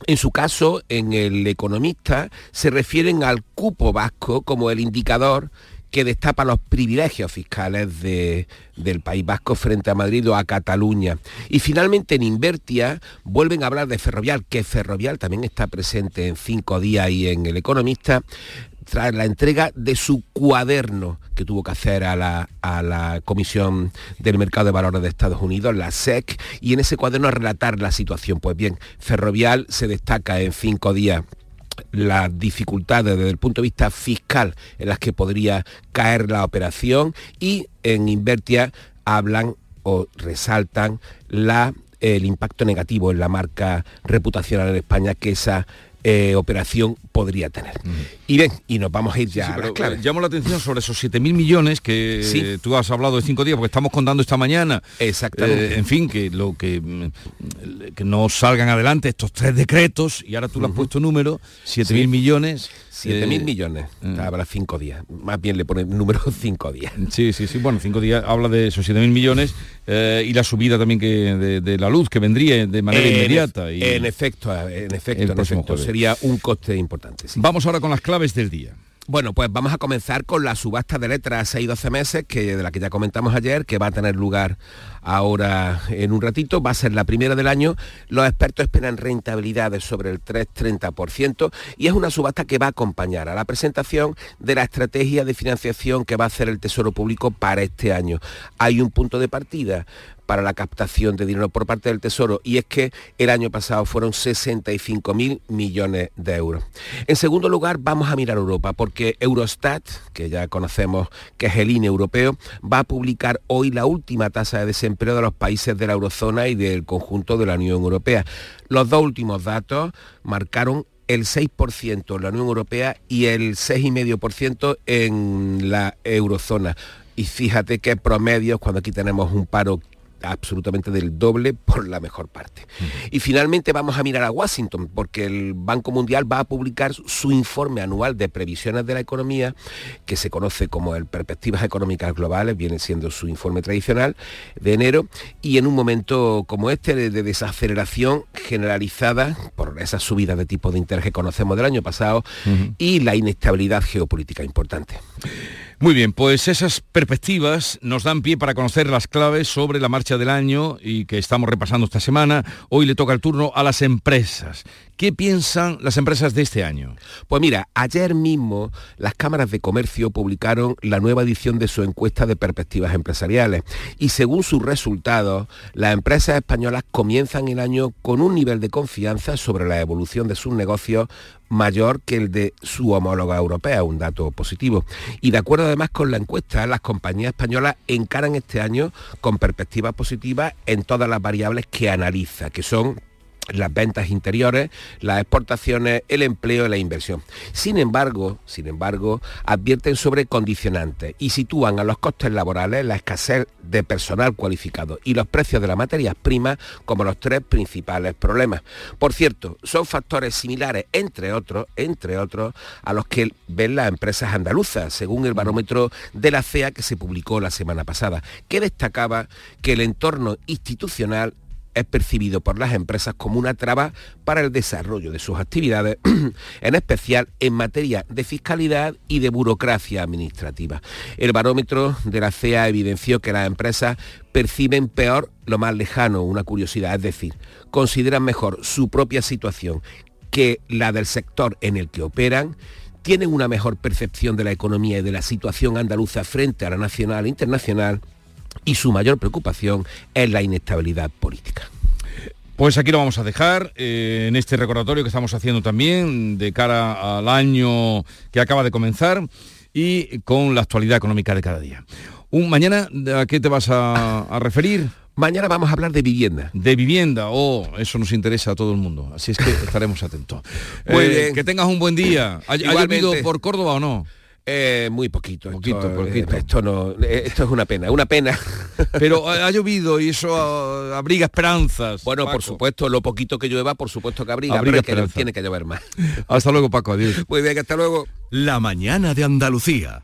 En su caso, en el economista, se refieren al cupo vasco como el indicador que destapa los privilegios fiscales del País Vasco frente a Madrid o a Cataluña. Y finalmente en Invertia vuelven a hablar de Ferrovial, que Ferrovial también está presente en cinco días y en El Economista, tras la entrega de su cuaderno que tuvo que hacer a la, a la Comisión del Mercado de Valores de Estados Unidos, la SEC, y en ese cuaderno relatar la situación. Pues bien, Ferrovial se destaca en cinco días las dificultades desde el punto de vista fiscal en las que podría caer la operación y en Invertia hablan o resaltan la, el impacto negativo en la marca reputacional en España que esa eh, operación podría tener. Y bien, y nos vamos a ir ya Sí, a pero, las claves. eh, llamo la atención sobre esos 7.000 millones que Sí. tú has hablado de cinco días, porque estamos contando esta mañana. Exactamente. Eh, en fin, que lo que, mm, que no salgan adelante estos tres decretos, y ahora tú le has puesto número, 7.000 Sí. millones. 7.000 eh, millones. Habrá cinco días. Más bien le pone número [laughs] cinco días. Sí, sí, sí. Bueno, cinco días habla de esos 7.000 millones eh, y la subida también que de, de la luz que vendría de manera En inmediata. y en efecto, en efecto, en efecto. jueves. Sería un coste importante. sí. Vamos ahora con las claves del día. Bueno, pues vamos a comenzar con la subasta de letras 6 y 12 meses, que, de la que ya comentamos ayer, que va a tener lugar ahora en un ratito. Va a ser la primera del año. Los expertos esperan rentabilidades sobre el 3-30% y es una subasta que va a acompañar a la presentación de la estrategia de financiación que va a hacer el Tesoro Público para este año. Hay un punto de partida para la captación de dinero por parte del Tesoro y es que el año pasado fueron 65.000 millones de euros. En segundo lugar, vamos a mirar Europa porque Eurostat, que ya conocemos que es el INE europeo, va a publicar hoy la última tasa de desempleo de los países de la eurozona y del conjunto de la Unión Europea. Los dos últimos datos marcaron el 6% en la Unión Europea y el 6,5% en la eurozona. Y fíjate qué promedios cuando aquí tenemos un paro absolutamente del doble por la mejor parte. Y finalmente vamos a mirar a Washington, porque el Banco Mundial va a publicar su informe anual de previsiones de la economía, que se conoce como el Perspectivas Económicas Globales, viene siendo su informe tradicional de enero, y en un momento como este de, de desaceleración generalizada por esas subidas de tipo de interés que conocemos del año pasado y la inestabilidad geopolítica importante. Muy bien, pues esas perspectivas nos dan pie para conocer las claves sobre la marcha del año y que estamos repasando esta semana. Hoy le toca el turno a las empresas. ¿Qué piensan las empresas de este año? Pues mira, ayer mismo las cámaras de comercio publicaron la nueva edición de su encuesta de perspectivas empresariales y según sus resultados, las empresas españolas comienzan el año con un nivel de confianza sobre la evolución de sus negocios mayor que el de su homóloga europea, un dato positivo. Y de acuerdo además con la encuesta, las compañías españolas encaran este año con perspectivas positivas en todas las variables que analiza, que son las ventas interiores, las exportaciones, el empleo y la inversión. Sin embargo, sin embargo, advierten sobre condicionantes y sitúan a los costes laborales, la escasez de personal cualificado y los precios de las materias primas como los tres principales problemas. Por cierto, son factores similares, entre otros, entre otros, a los que ven las empresas andaluzas, según el barómetro de la CEA que se publicó la semana pasada, que destacaba que el entorno institucional es percibido por las empresas como una traba para el desarrollo de sus actividades, [clears throat] en especial en materia de fiscalidad y de burocracia administrativa. El barómetro de la CEA evidenció que las empresas perciben peor lo más lejano, una curiosidad, es decir, consideran mejor su propia situación que la del sector en el que operan, tienen una mejor percepción de la economía y de la situación andaluza frente a la nacional e internacional, y su mayor preocupación es la inestabilidad política. Pues aquí lo vamos a dejar eh, en este recordatorio que estamos haciendo también de cara al año que acaba de comenzar y con la actualidad económica de cada día. Un, mañana, ¿a qué te vas a, a referir? Mañana vamos a hablar de vivienda. De vivienda, oh, eso nos interesa a todo el mundo, así es que [laughs] estaremos atentos. Muy Eh, bien. Que tengas un buen día. ¿Ha, ha llovido por Córdoba o no? Eh, muy poquito. Poquito, esto, poquito. Esto, no, esto es una pena, una pena. [laughs] Pero ha, llovido y eso ah, abriga esperanzas. Bueno, por supuesto, lo poquito que llueva, por supuesto que abriga, Abriga pero que esperanza. tiene que llover más. Hasta luego, Paco, adiós. Muy bien, hasta luego. La mañana de Andalucía.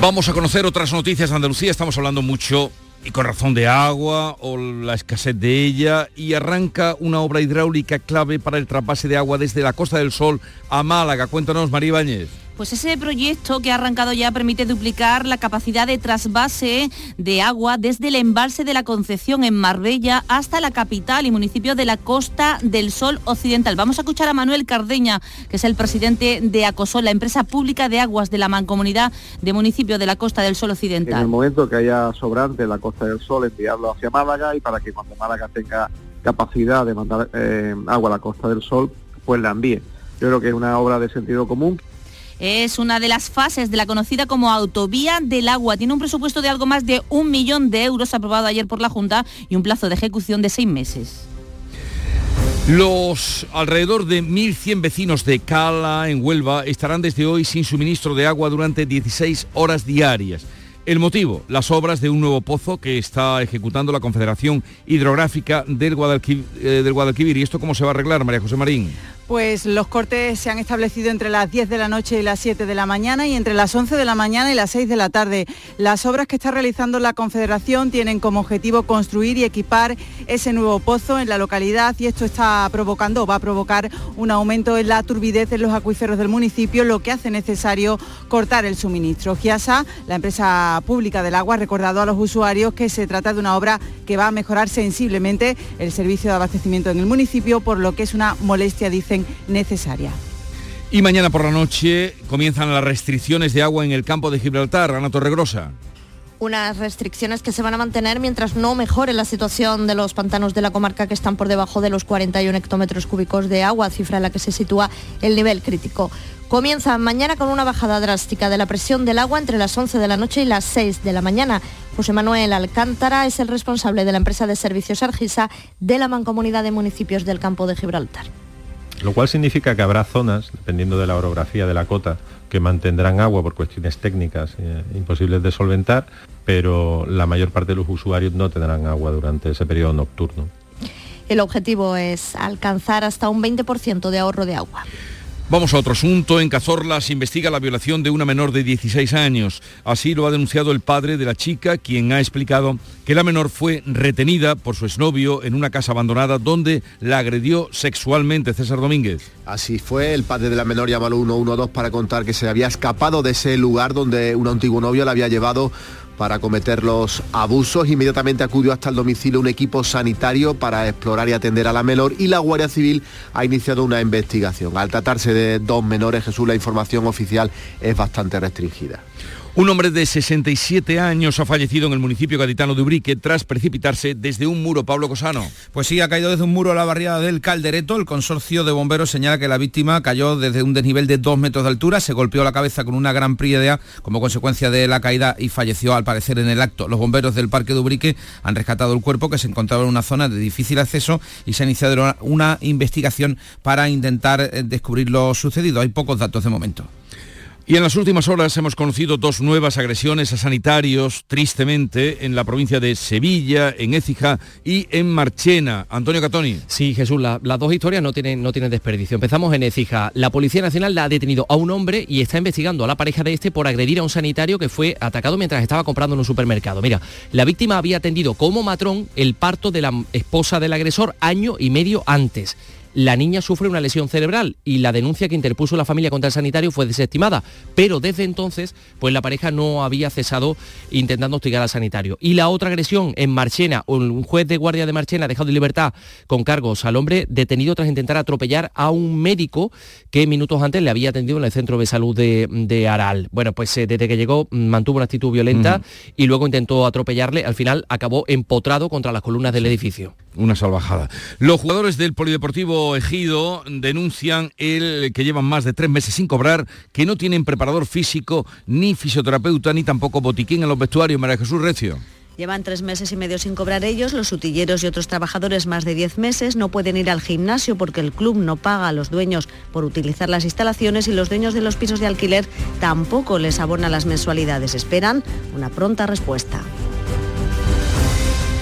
Vamos a conocer otras noticias de Andalucía. Estamos hablando mucho y con razón de agua o la escasez de ella y arranca una obra hidráulica clave para el trapase de agua desde la Costa del Sol a Málaga. Cuéntanos, María Ibáñez. Pues ese proyecto que ha arrancado ya permite duplicar la capacidad de trasvase de agua desde el embalse de la Concepción en Marbella hasta la capital y municipio de la Costa del Sol Occidental. Vamos a escuchar a Manuel Cardeña, que es el presidente de Acosol, la empresa pública de aguas de la Mancomunidad de municipio de la Costa del Sol Occidental. En el momento que haya sobrante la Costa del Sol, enviarlo hacia Málaga y para que cuando Málaga tenga capacidad de mandar eh, agua a la Costa del Sol, pues la envíe. Yo creo que es una obra de sentido común es una de las fases de la conocida como Autovía del Agua. Tiene un presupuesto de algo más de un millón de euros aprobado ayer por la Junta y un plazo de ejecución de seis meses. Los alrededor de 1.100 vecinos de Cala, en Huelva, estarán desde hoy sin suministro de agua durante 16 horas diarias. El motivo, las obras de un nuevo pozo que está ejecutando la Confederación Hidrográfica del Guadalquivir. Eh, del Guadalquivir. ¿Y esto cómo se va a arreglar, María José Marín? Pues los cortes se han establecido entre las 10 de la noche y las 7 de la mañana y entre las 11 de la mañana y las 6 de la tarde. Las obras que está realizando la Confederación tienen como objetivo construir y equipar ese nuevo pozo en la localidad y esto está provocando, va a provocar un aumento en la turbidez en los acuíferos del municipio, lo que hace necesario cortar el suministro. Giasa, la empresa pública del agua, ha recordado a los usuarios que se trata de una obra que va a mejorar sensiblemente el servicio de abastecimiento en el municipio, por lo que es una molestia, dicen, necesaria. Y mañana por la noche comienzan las restricciones de agua en el campo de Gibraltar, Ana Torregrosa unas restricciones que se van a mantener mientras no mejore la situación de los pantanos de la comarca que están por debajo de los 41 hectómetros cúbicos de agua, cifra en la que se sitúa el nivel crítico. Comienza mañana con una bajada drástica de la presión del agua entre las 11 de la noche y las 6 de la mañana. José Manuel Alcántara es el responsable de la empresa de servicios Argisa de la Mancomunidad de Municipios del Campo de Gibraltar lo cual significa que habrá zonas, dependiendo de la orografía de la cota, que mantendrán agua por cuestiones técnicas eh, imposibles de solventar, pero la mayor parte de los usuarios no tendrán agua durante ese periodo nocturno. El objetivo es alcanzar hasta un 20% de ahorro de agua. Vamos a otro asunto. En Cazorla se investiga la violación de una menor de 16 años. Así lo ha denunciado el padre de la chica, quien ha explicado que la menor fue retenida por su exnovio en una casa abandonada donde la agredió sexualmente César Domínguez. Así fue, el padre de la menor llamó al 112 para contar que se había escapado de ese lugar donde un antiguo novio la había llevado para cometer los abusos. Inmediatamente acudió hasta el domicilio un equipo sanitario para explorar y atender a la menor y la Guardia Civil ha iniciado una investigación. Al tratarse de dos menores, Jesús, la información oficial es bastante restringida. Un hombre de 67 años ha fallecido en el municipio gaditano de Ubrique tras precipitarse desde un muro. Pablo Cosano. Pues sí, ha caído desde un muro a la barriada del Caldereto. El consorcio de bomberos señala que la víctima cayó desde un desnivel de dos metros de altura, se golpeó la cabeza con una gran priedea como consecuencia de la caída y falleció al parecer en el acto. Los bomberos del parque de Ubrique han rescatado el cuerpo que se encontraba en una zona de difícil acceso y se ha iniciado una investigación para intentar eh, descubrir lo sucedido. Hay pocos datos de momento. Y en las últimas horas hemos conocido dos nuevas agresiones a sanitarios, tristemente, en la provincia de Sevilla, en Écija y en Marchena. Antonio Catoni. Sí, Jesús, las dos historias no tienen, no tienen desperdicio. Empezamos en Écija. La Policía Nacional la ha detenido a un hombre y está investigando a la pareja de este por agredir a un sanitario que fue atacado mientras estaba comprando en un supermercado. Mira, la víctima había atendido como matrón el parto de la esposa del agresor año y medio antes. La niña sufre una lesión cerebral y la denuncia que interpuso la familia contra el sanitario fue desestimada, pero desde entonces pues la pareja no había cesado intentando hostigar al sanitario. Y la otra agresión en Marchena, un juez de guardia de Marchena ha dejado en libertad con cargos al hombre detenido tras intentar atropellar a un médico que minutos antes le había atendido en el centro de salud de, de Aral. Bueno, pues eh, desde que llegó mm, mantuvo una actitud violenta y luego intentó atropellarle, al final acabó empotrado contra las columnas del edificio. Una salvajada. Los jugadores del Polideportivo Ejido denuncian el que llevan más de tres meses sin cobrar, que no tienen preparador físico, ni fisioterapeuta, ni tampoco botiquín en los vestuarios. María Jesús Recio. Llevan tres meses y medio sin cobrar ellos, los utilleros y otros trabajadores más de diez meses no pueden ir al gimnasio porque el club no paga a los dueños por utilizar las instalaciones y los dueños de los pisos de alquiler tampoco les abona las mensualidades. Esperan una pronta respuesta.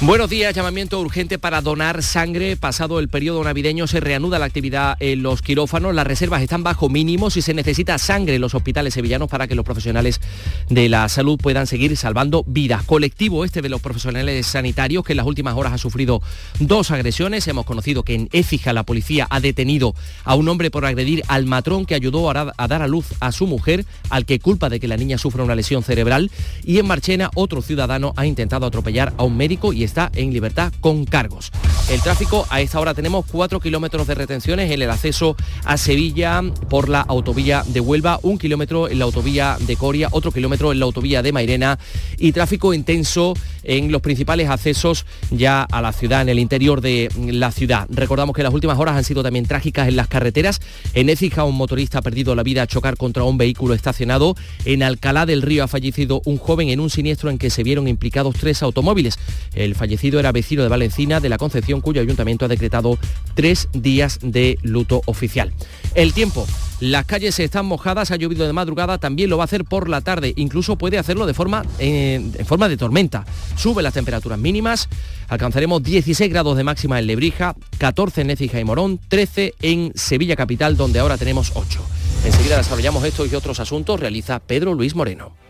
Buenos días, llamamiento urgente para donar sangre. Pasado el periodo navideño se reanuda la actividad en los quirófanos. Las reservas están bajo mínimos y se necesita sangre en los hospitales sevillanos para que los profesionales de la salud puedan seguir salvando vidas. Colectivo este de los profesionales sanitarios que en las últimas horas ha sufrido dos agresiones. Hemos conocido que en Écija la policía ha detenido a un hombre por agredir al matrón que ayudó a dar a luz a su mujer, al que culpa de que la niña sufra una lesión cerebral. Y en Marchena otro ciudadano ha intentado atropellar a un médico y está en libertad con cargos. El tráfico, a esta hora tenemos 4 kilómetros de retenciones en el acceso a Sevilla por la autovía de Huelva, un kilómetro en la autovía de Coria, otro kilómetro en la autovía de Mairena y tráfico intenso en los principales accesos ya a la ciudad, en el interior de la ciudad. Recordamos que las últimas horas han sido también trágicas en las carreteras. En Écija un motorista ha perdido la vida a chocar contra un vehículo estacionado. En Alcalá del Río ha fallecido un joven en un siniestro en que se vieron implicados tres automóviles. El fallecido era vecino de Valencina de la Concepción, cuyo ayuntamiento ha decretado tres días de luto oficial. El tiempo. Las calles están mojadas, ha llovido de madrugada, también lo va a hacer por la tarde, incluso puede hacerlo de forma, eh, en forma de tormenta. Sube las temperaturas mínimas, alcanzaremos 16 grados de máxima en Lebrija, 14 en Écija y Morón, 13 en Sevilla Capital, donde ahora tenemos 8. Enseguida desarrollamos estos y otros asuntos, realiza Pedro Luis Moreno.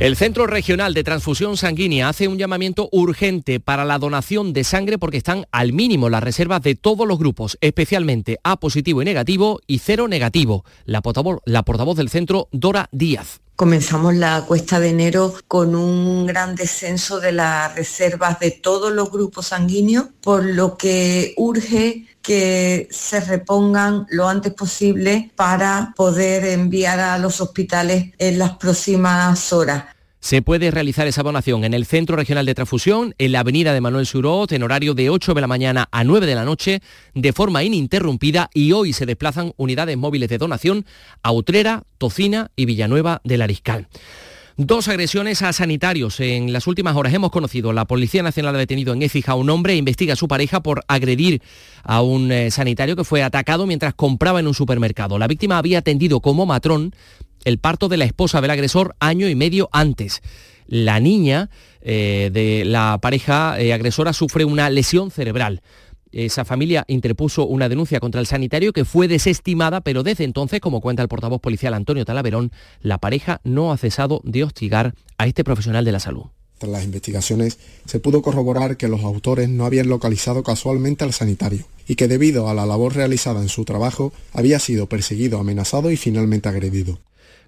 El Centro Regional de Transfusión Sanguínea hace un llamamiento urgente para la donación de sangre porque están al mínimo las reservas de todos los grupos, especialmente A positivo y negativo y cero negativo. La portavoz, del centro, Dora Díaz. Comenzamos la cuesta de enero con un gran descenso de las reservas de todos los grupos sanguíneos, por lo que urge que se repongan lo antes posible para poder enviar a los hospitales en las próximas horas. Se puede realizar esa donación en el Centro Regional de Transfusión, en la Avenida de Manuel Surot, en horario de 8 de la mañana a 9 de la noche, de forma ininterrumpida y hoy se desplazan unidades móviles de donación a Utrera, Tocina y Villanueva del Ariscal. Dos agresiones a sanitarios. En las últimas horas hemos conocido, la Policía Nacional ha detenido en Écija a un hombre e investiga a su pareja por agredir a un eh, sanitario que fue atacado mientras compraba en un supermercado. La víctima había atendido como matrón el parto de la esposa del agresor año y medio antes. La niña eh, de la pareja eh, agresora sufre una lesión cerebral. Esa familia interpuso una denuncia contra el sanitario que fue desestimada, pero desde entonces, como cuenta el portavoz policial Antonio Talaverón, la pareja no ha cesado de hostigar a este profesional de la salud. Tras las investigaciones se pudo corroborar que los autores no habían localizado casualmente al sanitario y que debido a la labor realizada en su trabajo había sido perseguido, amenazado y finalmente agredido.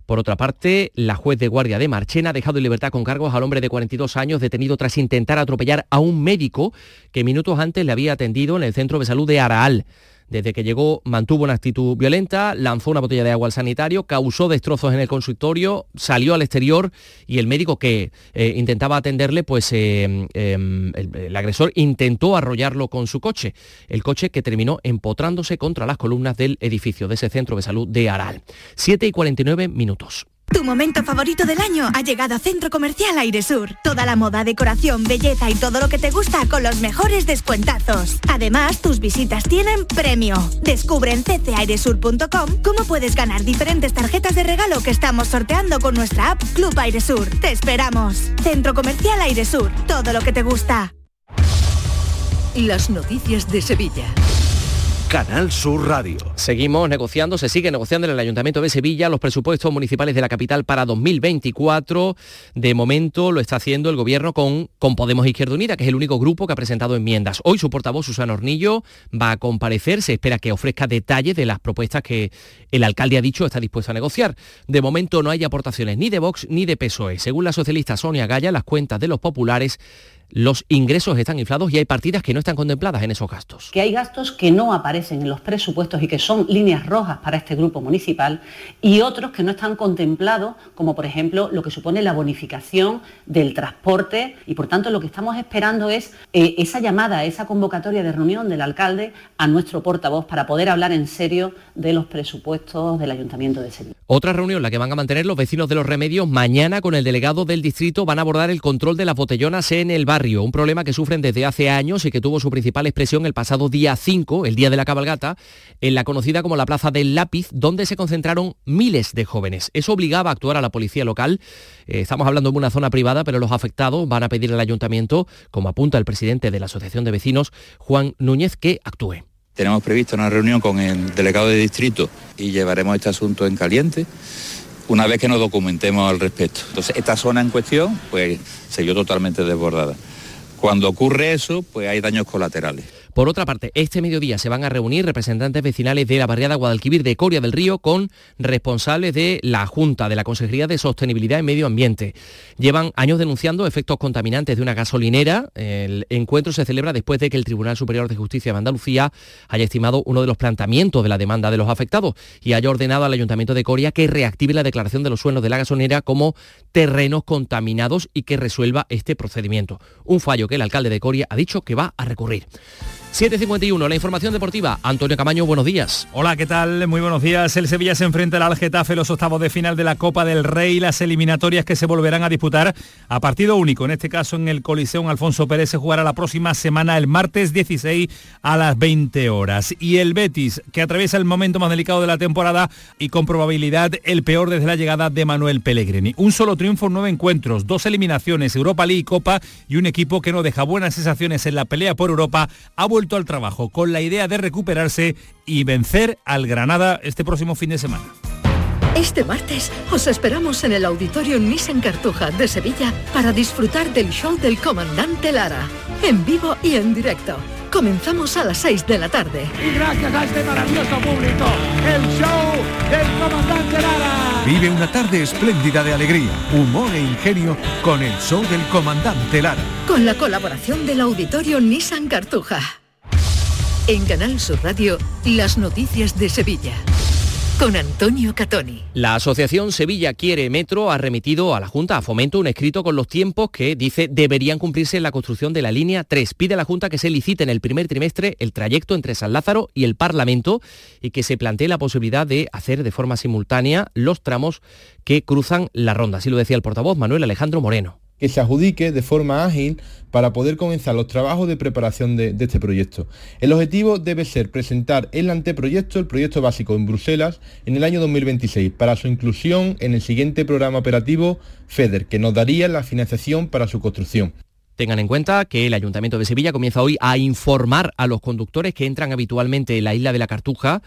Por otra parte, la juez de guardia de Marchena ha dejado en libertad con cargos al hombre de 42 años detenido tras intentar atropellar a un médico que minutos antes le había atendido en el centro de salud de Araal. Desde que llegó mantuvo una actitud violenta, lanzó una botella de agua al sanitario, causó destrozos en el consultorio, salió al exterior y el médico que eh, intentaba atenderle, pues eh, em, el, el agresor intentó arrollarlo con su coche. El coche que terminó empotrándose contra las columnas del edificio de ese centro de salud de Aral. 7 y 49 minutos. Tu momento favorito del año ha llegado a Centro Comercial Airesur. Toda la moda, decoración, belleza y todo lo que te gusta con los mejores descuentazos. Además, tus visitas tienen premio. Descubre en ccairesur.com cómo puedes ganar diferentes tarjetas de regalo que estamos sorteando con nuestra app Club Airesur. Te esperamos. Centro Comercial Airesur. Todo lo que te gusta. Las noticias de Sevilla. Canal Sur Radio. Seguimos negociando, se sigue negociando en el Ayuntamiento de Sevilla los presupuestos municipales de la capital para 2024. De momento lo está haciendo el gobierno con, con Podemos Izquierda Unida, que es el único grupo que ha presentado enmiendas. Hoy su portavoz, Susana Hornillo, va a comparecer. Se espera que ofrezca detalles de las propuestas que el alcalde ha dicho está dispuesto a negociar. De momento no hay aportaciones ni de Vox ni de PSOE. Según la socialista Sonia Gaya, las cuentas de los populares los ingresos están inflados y hay partidas que no están contempladas en esos gastos. Que hay gastos que no aparecen en los presupuestos y que son líneas rojas para este grupo municipal y otros que no están contemplados, como por ejemplo lo que supone la bonificación del transporte y por tanto lo que estamos esperando es eh, esa llamada, esa convocatoria de reunión del alcalde a nuestro portavoz para poder hablar en serio de los presupuestos del Ayuntamiento de Sevilla. Otra reunión la que van a mantener los vecinos de los remedios mañana con el delegado del distrito van a abordar el control de las botellonas en el barrio un problema que sufren desde hace años y que tuvo su principal expresión el pasado día 5, el día de la cabalgata, en la conocida como la Plaza del Lápiz, donde se concentraron miles de jóvenes. Eso obligaba a actuar a la policía local. Eh, estamos hablando de una zona privada, pero los afectados van a pedir al ayuntamiento, como apunta el presidente de la Asociación de Vecinos, Juan Núñez, que actúe. Tenemos previsto una reunión con el delegado de distrito y llevaremos este asunto en caliente una vez que nos documentemos al respecto. Entonces, esta zona en cuestión, pues, se vio totalmente desbordada. Cuando ocurre eso, pues hay daños colaterales. Por otra parte, este mediodía se van a reunir representantes vecinales de la barriada Guadalquivir de Coria del Río con responsables de la Junta de la Consejería de Sostenibilidad y Medio Ambiente. Llevan años denunciando efectos contaminantes de una gasolinera. El encuentro se celebra después de que el Tribunal Superior de Justicia de Andalucía haya estimado uno de los planteamientos de la demanda de los afectados y haya ordenado al Ayuntamiento de Coria que reactive la declaración de los suelos de la gasolinera como terrenos contaminados y que resuelva este procedimiento. Un fallo que el alcalde de Coria ha dicho que va a recurrir. 7.51, la información deportiva. Antonio Camaño, buenos días. Hola, ¿qué tal? Muy buenos días. El Sevilla se enfrenta al Getafe los octavos de final de la Copa del Rey, las eliminatorias que se volverán a disputar a partido único. En este caso en el Coliseo Alfonso Pérez se jugará la próxima semana, el martes 16 a las 20 horas. Y el Betis, que atraviesa el momento más delicado de la temporada y con probabilidad el peor desde la llegada de Manuel Pellegrini. Un solo triunfo, nueve encuentros, dos eliminaciones, Europa League y Copa y un equipo que no deja buenas sensaciones en la pelea por Europa, ha vuelto al trabajo con la idea de recuperarse y vencer al Granada este próximo fin de semana. Este martes os esperamos en el Auditorio Nissan Cartuja de Sevilla para disfrutar del show del comandante Lara, en vivo y en directo. Comenzamos a las 6 de la tarde. Y gracias a este maravilloso público, el show del comandante Lara. Vive una tarde espléndida de alegría, humor e ingenio con el show del comandante Lara. Con la colaboración del Auditorio Nissan Cartuja. En Canal Sur Radio, las noticias de Sevilla. Con Antonio Catoni. La Asociación Sevilla Quiere Metro ha remitido a la Junta a Fomento un escrito con los tiempos que dice deberían cumplirse en la construcción de la línea 3. Pide a la Junta que se licite en el primer trimestre el trayecto entre San Lázaro y el Parlamento y que se plantee la posibilidad de hacer de forma simultánea los tramos que cruzan la ronda. Así lo decía el portavoz Manuel Alejandro Moreno que se adjudique de forma ágil para poder comenzar los trabajos de preparación de, este proyecto. El objetivo debe ser presentar el anteproyecto, el proyecto básico en Bruselas, en el año 2026, para su inclusión en el siguiente programa operativo FEDER, que nos daría la financiación para su construcción. Tengan en cuenta que el Ayuntamiento de Sevilla comienza hoy a informar a los conductores que entran habitualmente en la isla de la Cartuja,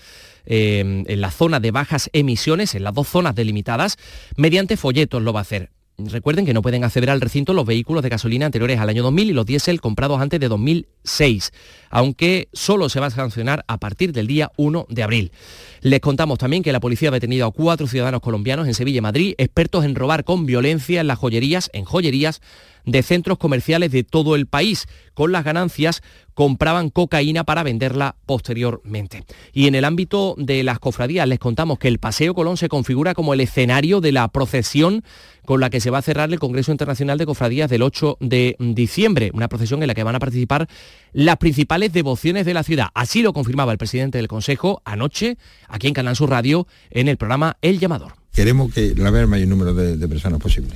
eh, en la zona de bajas emisiones, en las dos zonas delimitadas, mediante folletos lo va a hacer. Recuerden que no pueden acceder al recinto los vehículos de gasolina anteriores al año 2000 y los diésel comprados antes de 2006, aunque solo se va a sancionar a partir del día 1 de abril. Les contamos también que la policía ha detenido a cuatro ciudadanos colombianos en Sevilla y Madrid, expertos en robar con violencia en las joyerías, en joyerías de centros comerciales de todo el país. Con las ganancias compraban cocaína para venderla posteriormente. Y en el ámbito de las cofradías les contamos que el Paseo Colón se configura como el escenario de la procesión con la que se va a cerrar el Congreso Internacional de Cofradías del 8 de diciembre, una procesión en la que van a participar las principales devociones de la ciudad. Así lo confirmaba el presidente del Consejo anoche, aquí en Canal Sur Radio, en el programa El Llamador. Queremos que la mayor número de, de personas posible.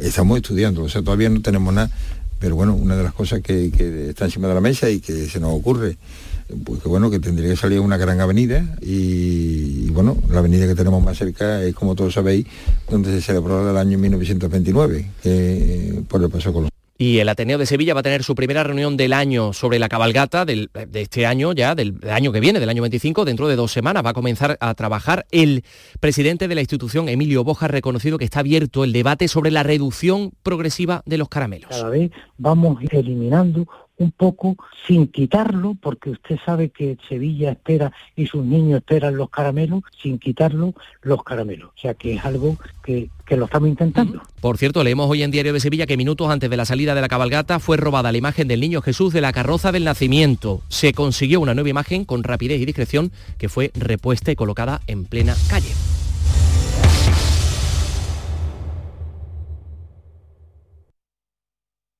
Estamos estudiando, o sea, todavía no tenemos nada, pero bueno, una de las cosas que, que está encima de la mesa y que se nos ocurre pues que bueno, que tendría que salir una gran avenida y, bueno, la avenida que tenemos más cerca es como todos sabéis, donde se celebró el año 1929, que, por el Paso Colón. Y el Ateneo de Sevilla va a tener su primera reunión del año sobre la cabalgata de este año ya, del, del, año que viene, del año 25, dentro de dos semanas. Va a comenzar a trabajar el presidente de la institución, Emilio Boja, ha reconocido que está abierto el debate sobre la reducción progresiva de los caramelos. Cada vez vamos eliminando un poco sin quitarlo, porque usted sabe que Sevilla espera y sus niños esperan los caramelos, sin quitarlo los caramelos. O sea que es algo que, que lo estamos intentando. Por cierto, leemos hoy en Diario de Sevilla que minutos antes de la salida de la cabalgata fue robada la imagen del niño Jesús de la carroza del nacimiento. Se consiguió una nueva imagen con rapidez y discreción que fue repuesta y colocada en plena calle.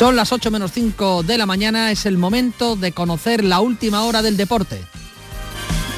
Son las 8 menos 5 de la mañana, es el momento de conocer la última hora del deporte.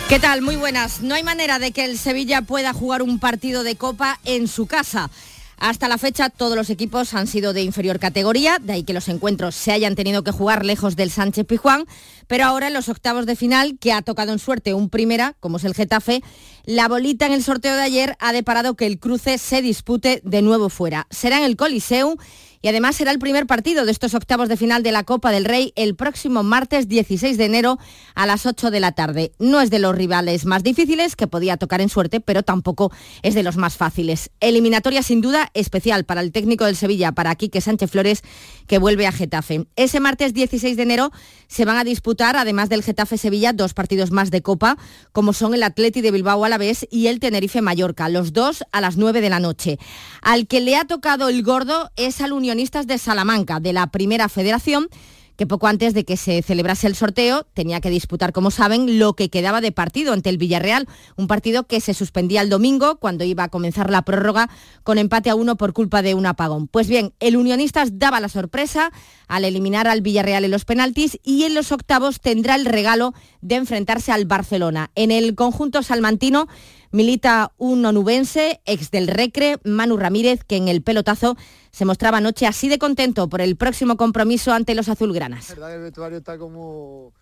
¿Qué tal? Muy buenas. No hay manera de que el Sevilla pueda jugar un partido de Copa en su casa. Hasta la fecha todos los equipos han sido de inferior categoría, de ahí que los encuentros se hayan tenido que jugar lejos del Sánchez Pijuán, pero ahora en los octavos de final, que ha tocado en suerte un primera, como es el Getafe, la bolita en el sorteo de ayer ha deparado que el cruce se dispute de nuevo fuera. Será en el Coliseu y además será el primer partido de estos octavos de final de la Copa del Rey el próximo martes 16 de enero a las 8 de la tarde. No es de los rivales más difíciles que podía tocar en suerte, pero tampoco es de los más fáciles. Eliminatoria sin duda especial para el técnico del Sevilla, para Quique Sánchez Flores, que vuelve a Getafe. Ese martes 16 de enero se van a disputar, además del Getafe Sevilla, dos partidos más de Copa, como son el Atleti de Bilbao a la vez y el Tenerife Mallorca, los dos a las 9 de la noche. Al que le ha tocado el gordo es al Unión de Salamanca, de la Primera Federación, que poco antes de que se celebrase el sorteo tenía que disputar, como saben, lo que quedaba de partido ante el Villarreal, un partido que se suspendía el domingo cuando iba a comenzar la prórroga con empate a uno por culpa de un apagón. Pues bien, el Unionistas daba la sorpresa al eliminar al Villarreal en los penaltis y en los octavos tendrá el regalo de enfrentarse al Barcelona. En el conjunto salmantino milita un onubense, ex del Recre, Manu Ramírez, que en el pelotazo se mostraba anoche así de contento por el próximo compromiso ante los azulgranas. La verdad el vestuario está como,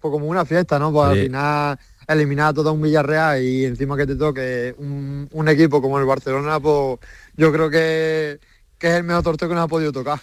pues como una fiesta, ¿no? Pues sí. al final eliminar a todo un Villarreal y encima que te toque un, un, equipo como el Barcelona, pues yo creo que, que es el mejor torneo que nos ha podido tocar.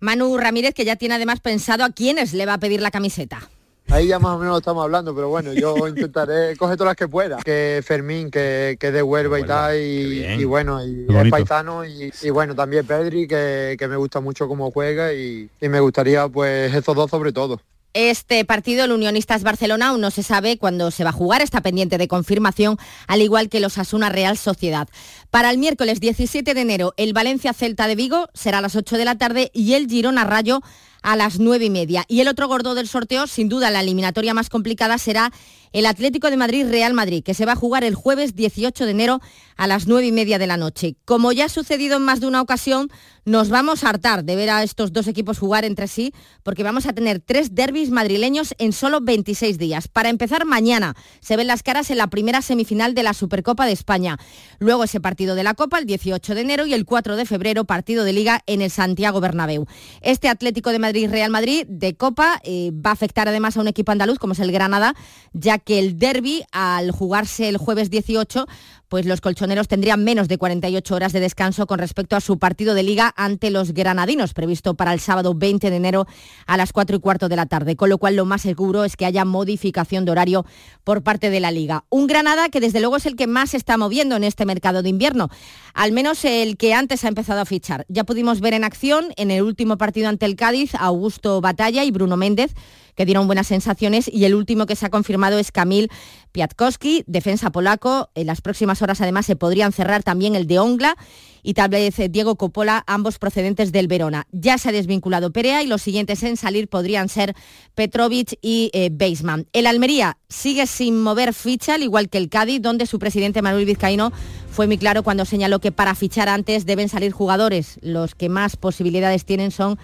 Manu Ramírez, que ya tiene además pensado a quiénes le va a pedir la camiseta. Ahí ya más o menos lo estamos hablando, pero bueno, yo [laughs] intentaré coger todas las que pueda. Que Fermín, que, que de Huelva y tal, y, y, bueno, y es paisano, y, y, bueno, también Pedri, que, que, me gusta mucho cómo juega, y, y me gustaría pues estos dos sobre todo. Este partido, el Unionistas Barcelona, aún no se sabe cuándo se va a jugar, está pendiente de confirmación, al igual que los Asuna Real Sociedad. Para el miércoles 17 de enero, el Valencia Celta de Vigo será a las 8 de la tarde y el Girona Rayo a las 9 y media. Y el otro gordo del sorteo, sin duda la eliminatoria más complicada, será el Atlético de Madrid-Real Madrid, que se va a jugar el jueves 18 de enero a las 9 y media de la noche. Como ya ha sucedido en más de una ocasión, nos vamos a hartar de ver a estos dos equipos jugar entre sí, porque vamos a tener tres derbis madrileños en solo 26 días. Para empezar, mañana se ven las caras en la primera semifinal de la Supercopa de España. Luego ese partido de la Copa el 18 de enero y el 4 de febrero partido de Liga en el Santiago Bernabéu. Este Atlético de Madrid-Real Madrid de Copa eh, va a afectar además a un equipo andaluz como es el Granada, ya que el derby, al jugarse el jueves 18, pues los colchoneros tendrían menos de 48 horas de descanso con respecto a su partido de liga ante los granadinos, previsto para el sábado 20 de enero a las 4 y cuarto de la tarde, con lo cual lo más seguro es que haya modificación de horario por parte de la liga. Un Granada que desde luego es el que más se está moviendo en este mercado de invierno, al menos el que antes ha empezado a fichar. Ya pudimos ver en acción en el último partido ante el Cádiz Augusto Batalla y Bruno Méndez que dieron buenas sensaciones y el último que se ha confirmado es Kamil Piatkowski, defensa polaco. En las próximas horas además se podrían cerrar también el de Ongla y tal vez eh, Diego Coppola, ambos procedentes del Verona. Ya se ha desvinculado Perea y los siguientes en salir podrían ser Petrovic y eh, Beisman. El Almería sigue sin mover ficha, al igual que el Cádiz, donde su presidente Manuel Vizcaíno fue muy claro cuando señaló que para fichar antes deben salir jugadores. Los que más posibilidades tienen son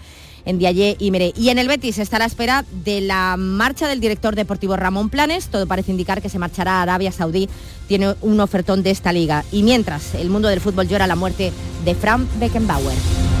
en Diallé y Mere. Y en el Betis está a la espera de la marcha del director deportivo Ramón Planes. Todo parece indicar que se marchará a Arabia Saudí. Tiene un ofertón de esta liga. Y mientras el mundo del fútbol llora la muerte de Frank Beckenbauer.